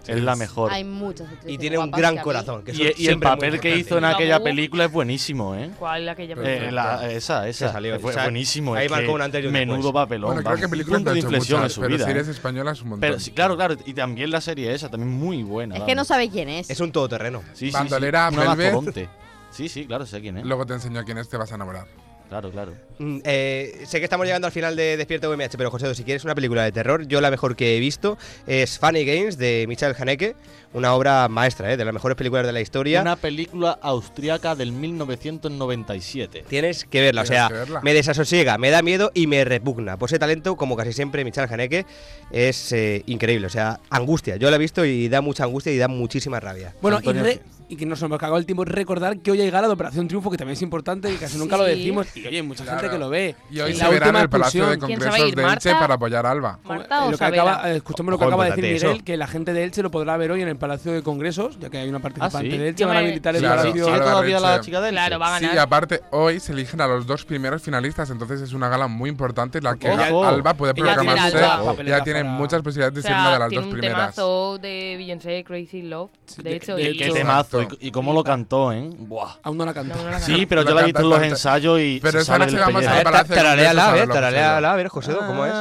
Es la mejor. Hay muchas actrices Y tiene un guapas gran a mí- corazón. Que eso Y, y el siempre es muy papel que importante. hizo en La aquella película es buenísimo, ¿eh? ¿Cuál aquella Eh, película? la- esa, esa. Que salió. Fue O sea, buenísimo. ahí es marcó que un antes y un Menudo después. papelón. Bueno, creo vamos, que un películas punto no de he hecho inflexión en muchas, su pero vida. ¿eh? series españolas un montón. Pero sí, claro, claro. Y también la serie esa, también muy buena. Es que no sabe quién es. Es un todoterreno. Sí, sí, sí. Bandolera, Una Velvet. mastodonte. Sí, sí, claro, sé quién es. Luego te enseño quién es, te vas a enamorar. Claro, claro. Mm, eh, sé que estamos llegando al final de Despierta UMH, pero José, si quieres una película de terror, yo la mejor que he visto es Funny Games de Michael Haneke, una obra maestra, ¿eh? de las mejores películas de la historia. Una película austriaca del 1997. Tienes que verla, o Tienes sea, que verla. me desasosiega, me da miedo y me repugna. Por ese talento, como casi siempre, Michel Haneke es eh, increíble, o sea, angustia. Yo la he visto y da mucha angustia y da muchísima rabia. Bueno, y, Antonio re- Gil. Y que nos hemos cagado el tiempo recordar que hoy hay gala de Operación Triunfo, que también es importante y casi nunca lo decimos. Y oye, mucha gente que lo ve. Y hoy se la verá en última el Palacio de expulsión. ¿Quién se va a Congresos ir, de Elche para apoyar a Alba. ¿Marta o lo que acaba, eh, escuchemos lo que acaba de decir Miguel, eso. que la gente de Elche lo podrá ver hoy en el Palacio de Congresos, ya que hay una participante ¿sí? de Elche, van a habilitar el Claro, Palacio. ¿Sigue Alba todavía la chica de Elche? Claro, va a Sí, ganar. aparte, hoy se eligen a los dos primeros finalistas, entonces es una gala muy importante la que. Alba puede programarse. Ya tiene muchas posibilidades de ser una de las tiene dos un primeras. de Beyoncé, Crazy Love. De hecho, Qué temazo. Exacto. Y, y cómo lo cantó, ¿eh? Buah. Aún no la canta. No, no la Sí, pero yo la he visto en los ensayos y Pero se esa sale noche del vamos A ver, tararéala, a ver, a ver lo que tararéala, suena. a ver, José, ¿cómo es?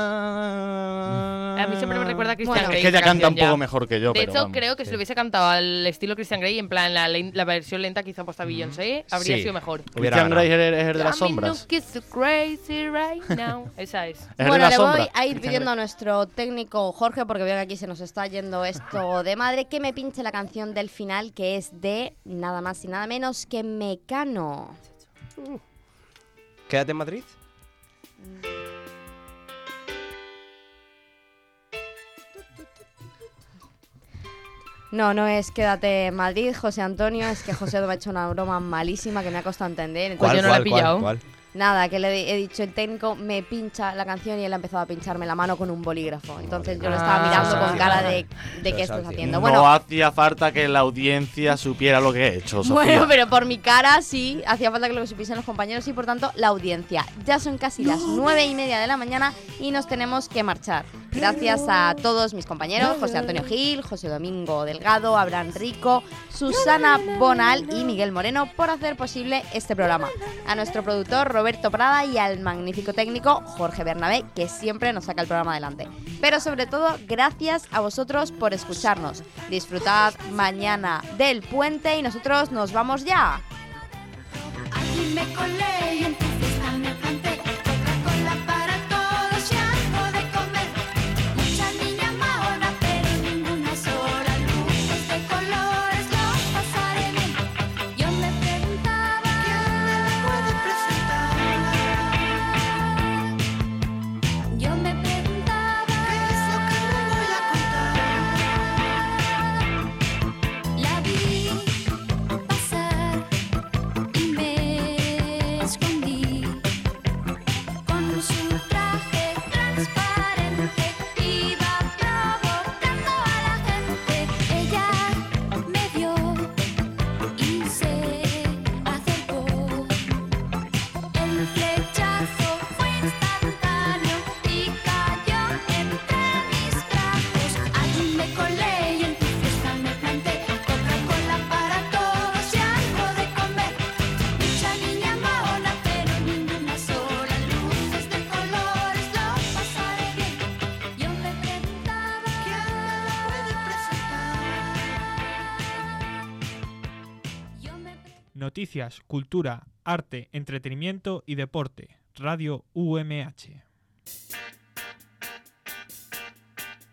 A mí siempre me recuerda a Christian Bueno, Grey. es que ella canta un poco ya. mejor que yo, De pero hecho, vamos. creo que si lo hubiese cantado al estilo Christian Grey, en plan la, versión lenta quizá puesta a Beyoncé, habría Sí. sido mejor. Christian Grey es el- es el de las sombras. crazy right now. Esa es. Bueno, le voy a ir pidiendo a nuestro técnico Jorge, porque veo que aquí se nos está yendo esto de madre, que me pinche la canción del final, que es de nada más y nada menos que Mecano. Quédate en Madrid. No, no es quédate en Madrid, José Antonio, es que José me ha hecho una broma malísima que me ha costado entender. ¿Cuál, entonces- cuál, cuál, cuál? Nada, que le he dicho, el técnico me pincha la canción y él ha empezado a pincharme la mano con un bolígrafo. Entonces yo lo estaba Ah. mirando con cara de, de qué estás haciendo. Bueno, no hacía falta que la audiencia supiera lo que he hecho, Sofía. Bueno, pero por mi cara sí, hacía falta que lo supiesen los compañeros y por tanto la audiencia. Ya son casi las nueve y media de la mañana y nos tenemos que marchar. Gracias a todos mis compañeros, José Antonio Gil, José Domingo Delgado, Abraham Rico, Susana Bonal y Miguel Moreno por hacer posible este programa. A nuestro productor Roberto Prada y al magnífico técnico Jorge Bernabé, que siempre nos saca el programa adelante. Pero sobre todo, gracias a vosotros por escucharnos. Disfrutad mañana del puente y nosotros nos vamos ya. Noticias, cultura, arte, entretenimiento y deporte. Radio UMH.